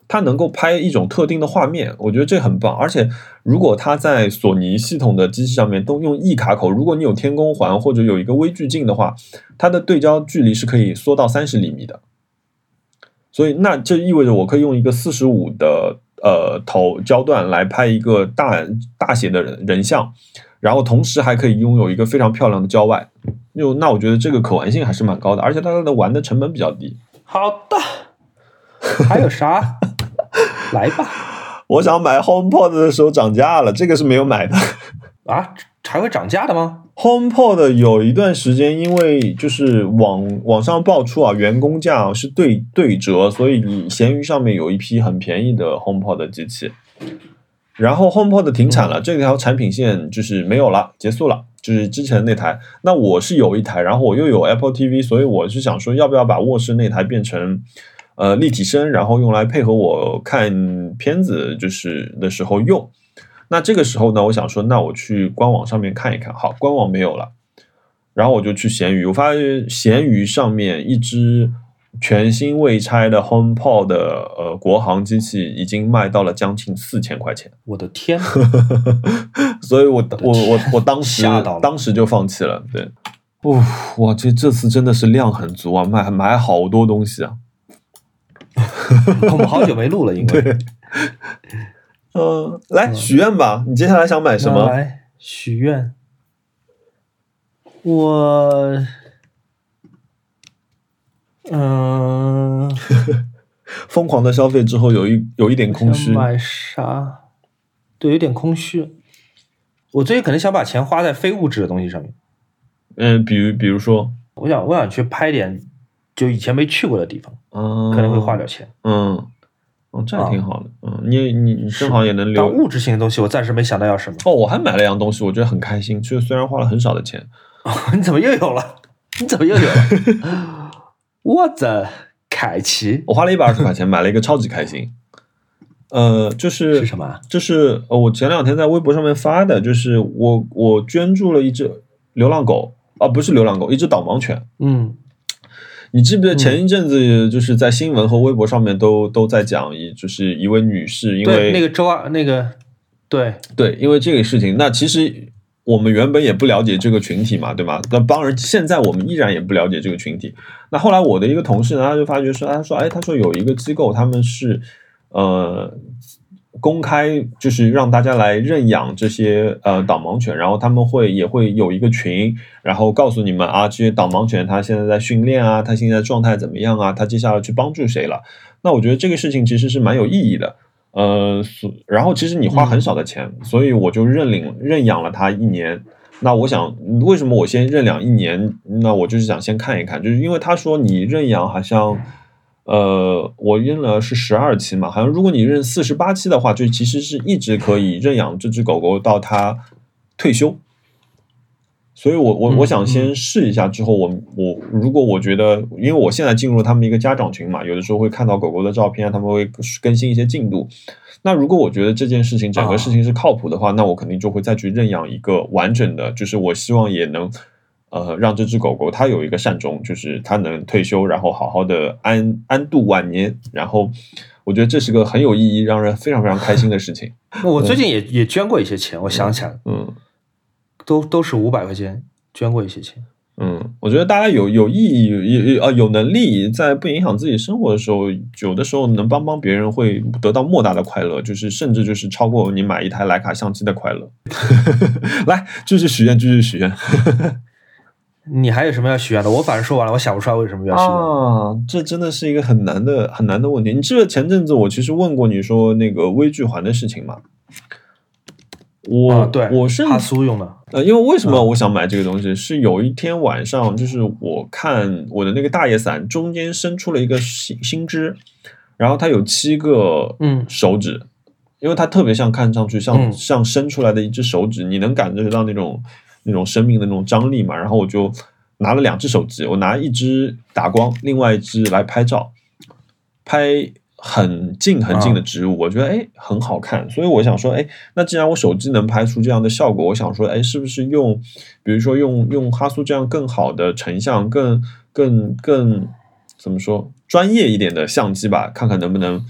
B: 它能够拍一种特定的画面，我觉得这很棒。而且，如果它在索尼系统的机器上面都用 E 卡口，如果你有天宫环或者有一个微距镜的话，它的对焦距离是可以缩到三十厘米的。所以，那这意味着我可以用一个四十五的呃头焦段来拍一个大大写的人人像，然后同时还可以拥有一个非常漂亮的郊外。就那我觉得这个可玩性还是蛮高的，而且它的玩的成本比较低。
A: 好的，还有啥？来吧。
B: 我想买 HomePod 的时候涨价了，这个是没有买的。
A: 啊，还会涨价的吗
B: ？HomePod 有一段时间，因为就是网网上爆出啊，员工价是对对折，所以你闲鱼上面有一批很便宜的 HomePod 机器，然后 HomePod 停产了，这条产品线就是没有了，结束了。就是之前那台，那我是有一台，然后我又有 Apple TV，所以我是想说，要不要把卧室那台变成呃立体声，然后用来配合我看片子就是的时候用。那这个时候呢，我想说，那我去官网上面看一看。好，官网没有了，然后我就去闲鱼，我发现闲鱼上面一只全新未拆的 HomePod 的呃国行机器已经卖到了将近四千块钱，
A: 我的天，
B: 所以我我我我当时当时就放弃了。对，哦，哇，这这次真的是量很足啊，买买好多东西啊。
A: 我们好久没录了，应该。
B: 对，嗯，来许愿吧，你接下来想买什么？
A: 来许愿，我，嗯、
B: 疯狂的消费之后有一有一点空虚，
A: 买啥？对，有点空虚。我最近可能想把钱花在非物质的东西上面。
B: 嗯，比如比如说，
A: 我想，我想去拍点就以前没去过的地方，
B: 嗯，
A: 可能会花点钱。
B: 嗯，哦，这样挺好的。嗯，你你你正好也能留。
A: 但物质性的东西，我暂时没想到要什么。
B: 哦，我还买了一样东西，我觉得很开心，就虽然花了很少的钱。
A: 你怎么又有了？你怎么又有了？我的凯奇
B: 我花了一百二十块钱买了一个超级开心。呃，就是
A: 是什么啊？
B: 就是呃，我前两天在微博上面发的，就是我我捐助了一只流浪狗啊，不是流浪狗，一只导盲犬。
A: 嗯，
B: 你记不记得前一阵子就是在新闻和微博上面都都在讲一就是一位女士，因，为
A: 那个周二那个，对，
B: 对，因为这个事情，那其实我们原本也不了解这个群体嘛，对吗？那当然，现在我们依然也不了解这个群体。那后来我的一个同事呢，他就发觉说，他说，哎，他说有一个机构，他们是呃公开，就是让大家来认养这些呃导盲犬，然后他们会也会有一个群，然后告诉你们啊，这些导盲犬它现在在训练啊，它现在状态怎么样啊，它接下来去帮助谁了？那我觉得这个事情其实是蛮有意义的。呃，所然后其实你花很少的钱，所以我就认领认养了它一年。那我想，为什么我先认养一年？那我就是想先看一看，就是因为他说你认养好像，呃，我认了是十二期嘛，好像如果你认四十八期的话，就其实是一直可以认养这只狗狗到它退休。所以我我
A: 嗯
B: 我想先试一下，之后我我如果我觉得，因为我现在进入了他们一个家长群嘛，有的时候会看到狗狗的照片啊，他们会更新一些进度。那如果我觉得这件事情整个事情是靠谱的话，那我肯定就会再去认养一个完整的，就是我希望也能呃让这只狗狗它有一个善终，就是它能退休，然后好好的安安度晚年。然后我觉得这是个很有意义、让人非常非常开心的事情。
A: 我最近也也捐过一些钱，我想起来了，
B: 嗯，
A: 都都是五百块钱，捐过一些钱。
B: 嗯，我觉得大家有有意义、有有呃有能力，在不影响自己生活的时候，有的时候能帮帮别人，会得到莫大的快乐，就是甚至就是超过你买一台徕卡相机的快乐。来，继续许愿，继续许愿。
A: 你还有什么要许愿的？我反正说完了，我想不出来为什么要许愿。
B: 啊，这真的是一个很难的很难的问题。你记得前阵子我其实问过你说那个微距环的事情吗？我、
A: 啊，对，
B: 我是
A: 哈苏用的。
B: 呃，因为为什么
A: 嗯
B: 我想买这个东西？是有一天晚上，就是我看我的那个大叶伞中间伸出了一个新新枝，然后它有七个
A: 嗯
B: 手指，因为它特别像看上去像、
A: 嗯
B: 像伸出来的一只手指，你能感觉得到那种那种生命的那种张力嘛。然后我就拿了两只手机，我拿一只打光，另外一只来拍照，拍很近很近的植物，我觉得哎很好看，所以我想说，哎，那既然我手机能拍出这样的效果，我想说，哎，是不是用，比如说用用哈苏这样更好的成像，更更更怎么说专业一点的相机吧，看看能不能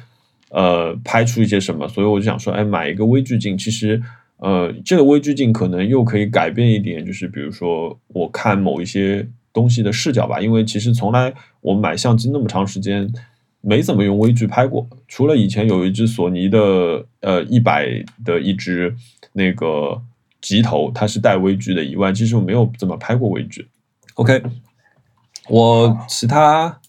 B: 呃拍出一些什么。所以我就想说，哎，买一个微距镜，其实。呃，这个微距镜可能又可以改变一点，就是比如说我看某一些东西的视角吧，因为其实从来我买相机那么长时间，没怎么用微距拍过，除了以前有一只索尼的呃一百的一只那个极头，它是带微距的以外，其实我没有怎么拍过微距。OK，我其他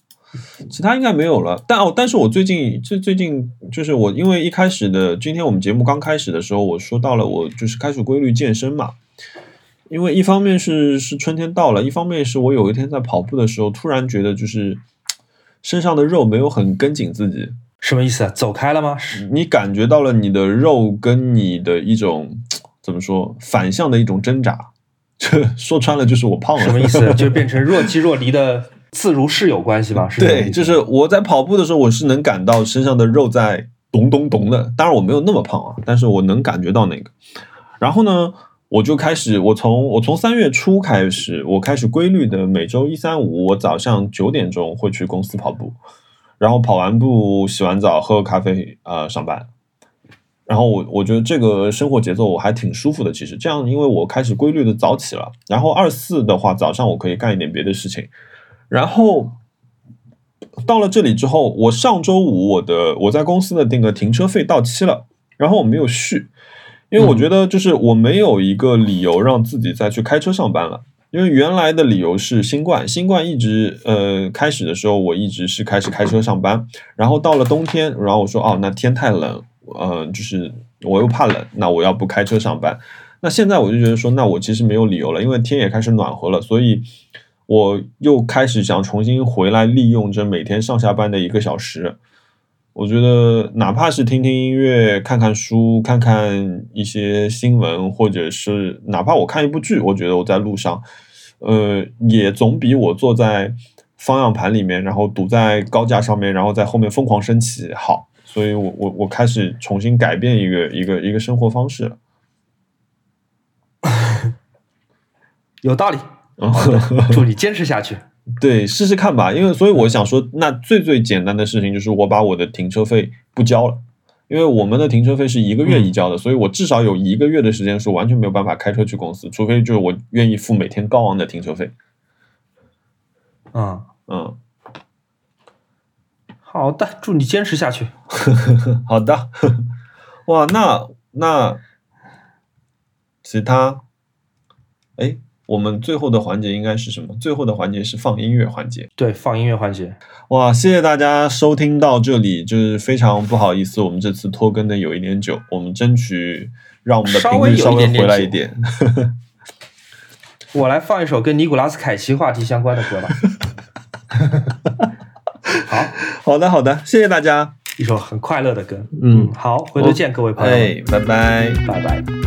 B: 其他应该没有了，但哦，但是我最近最最近就是我因为一开始的今天我们节目刚开始的时候，我说到了我就是开始规律健身嘛。因为一方面是是春天到了，一方面是我有一天在跑步的时候，突然觉得就是身上的肉没有很跟紧自己，
A: 什么意思？走开了吗？
B: 你感觉到了你的肉跟你的一种怎么说反向的一种挣扎，这 说穿了就是我胖了。
A: 什么意思？就变成若即若离的自如是有关系吗？是这个意
B: 对，就是我在跑步的时候，我是能感到身上的肉在咚咚咚的。当然我没有那么胖啊，但是我能感觉到那个。然后呢，我就开始，我从我从三月初开始，我开始规律的每周一三五，我早上九点钟会去公司跑步，然后跑完步洗完澡喝个咖啡，呃，上班。然后我我觉得这个生活节奏我还挺舒服的，其实这样，因为我开始规律的早起了。然后二四的话，早上我可以干一点别的事情。然后到了这里之后，我上周五我的我在公司的那个停车费到期了，然后我没有续，因为我觉得就是我没有一个理由让自己再去开车上班了。因为原来的理由是新冠，新冠一直呃开始的时候我一直是开始开车上班，然后到了冬天，然后我说哦那天太冷，呃就是我又怕冷，那我要不开车上班。那现在我就觉得说，那我其实没有理由了，因为天也开始暖和了，所以我又开始想重新回来利用这每天上下班的一个小时。我觉得哪怕是听听音乐、看看书、看看一些新闻，或者是哪怕我看一部剧，我觉得我在路上，呃，也总比我坐在方向盘里面，然后堵在高架上面，然后在后面疯狂升起好。所以我我我开始重新改变一个一个一个生活方式了。
A: 有道理。
B: 嗯
A: 祝你 坚持下去。
B: 对，试试看吧。因为所以我想说，那最最简单的事情就是我把我的停车费不交了，因为我们的停车费是一个月一交的，所以我至少有一个月的时间是完全没有办法开车去公司，除非就是我愿意付每天高昂的停车费。
A: 嗯，
B: 嗯，
A: 好的，祝你坚持下去。
B: 好的。哇，那那其他，哎，我们最后的环节应该是什么？最后的环节是放音乐环节。
A: 对，放音乐环节。
B: 哇，谢谢大家收听到这里，就是非常不好意思，我们这次拖更的有一点久，我们争取让我们的频率稍微回来一点。
A: 我来放一首跟尼古拉斯凯奇话题相关的歌吧。好，
B: 好的，好的，谢谢大家。
A: 一首很快乐的歌。
B: 嗯
A: 好，回头见，各位朋友们，
B: 哎，拜拜。
A: 拜拜。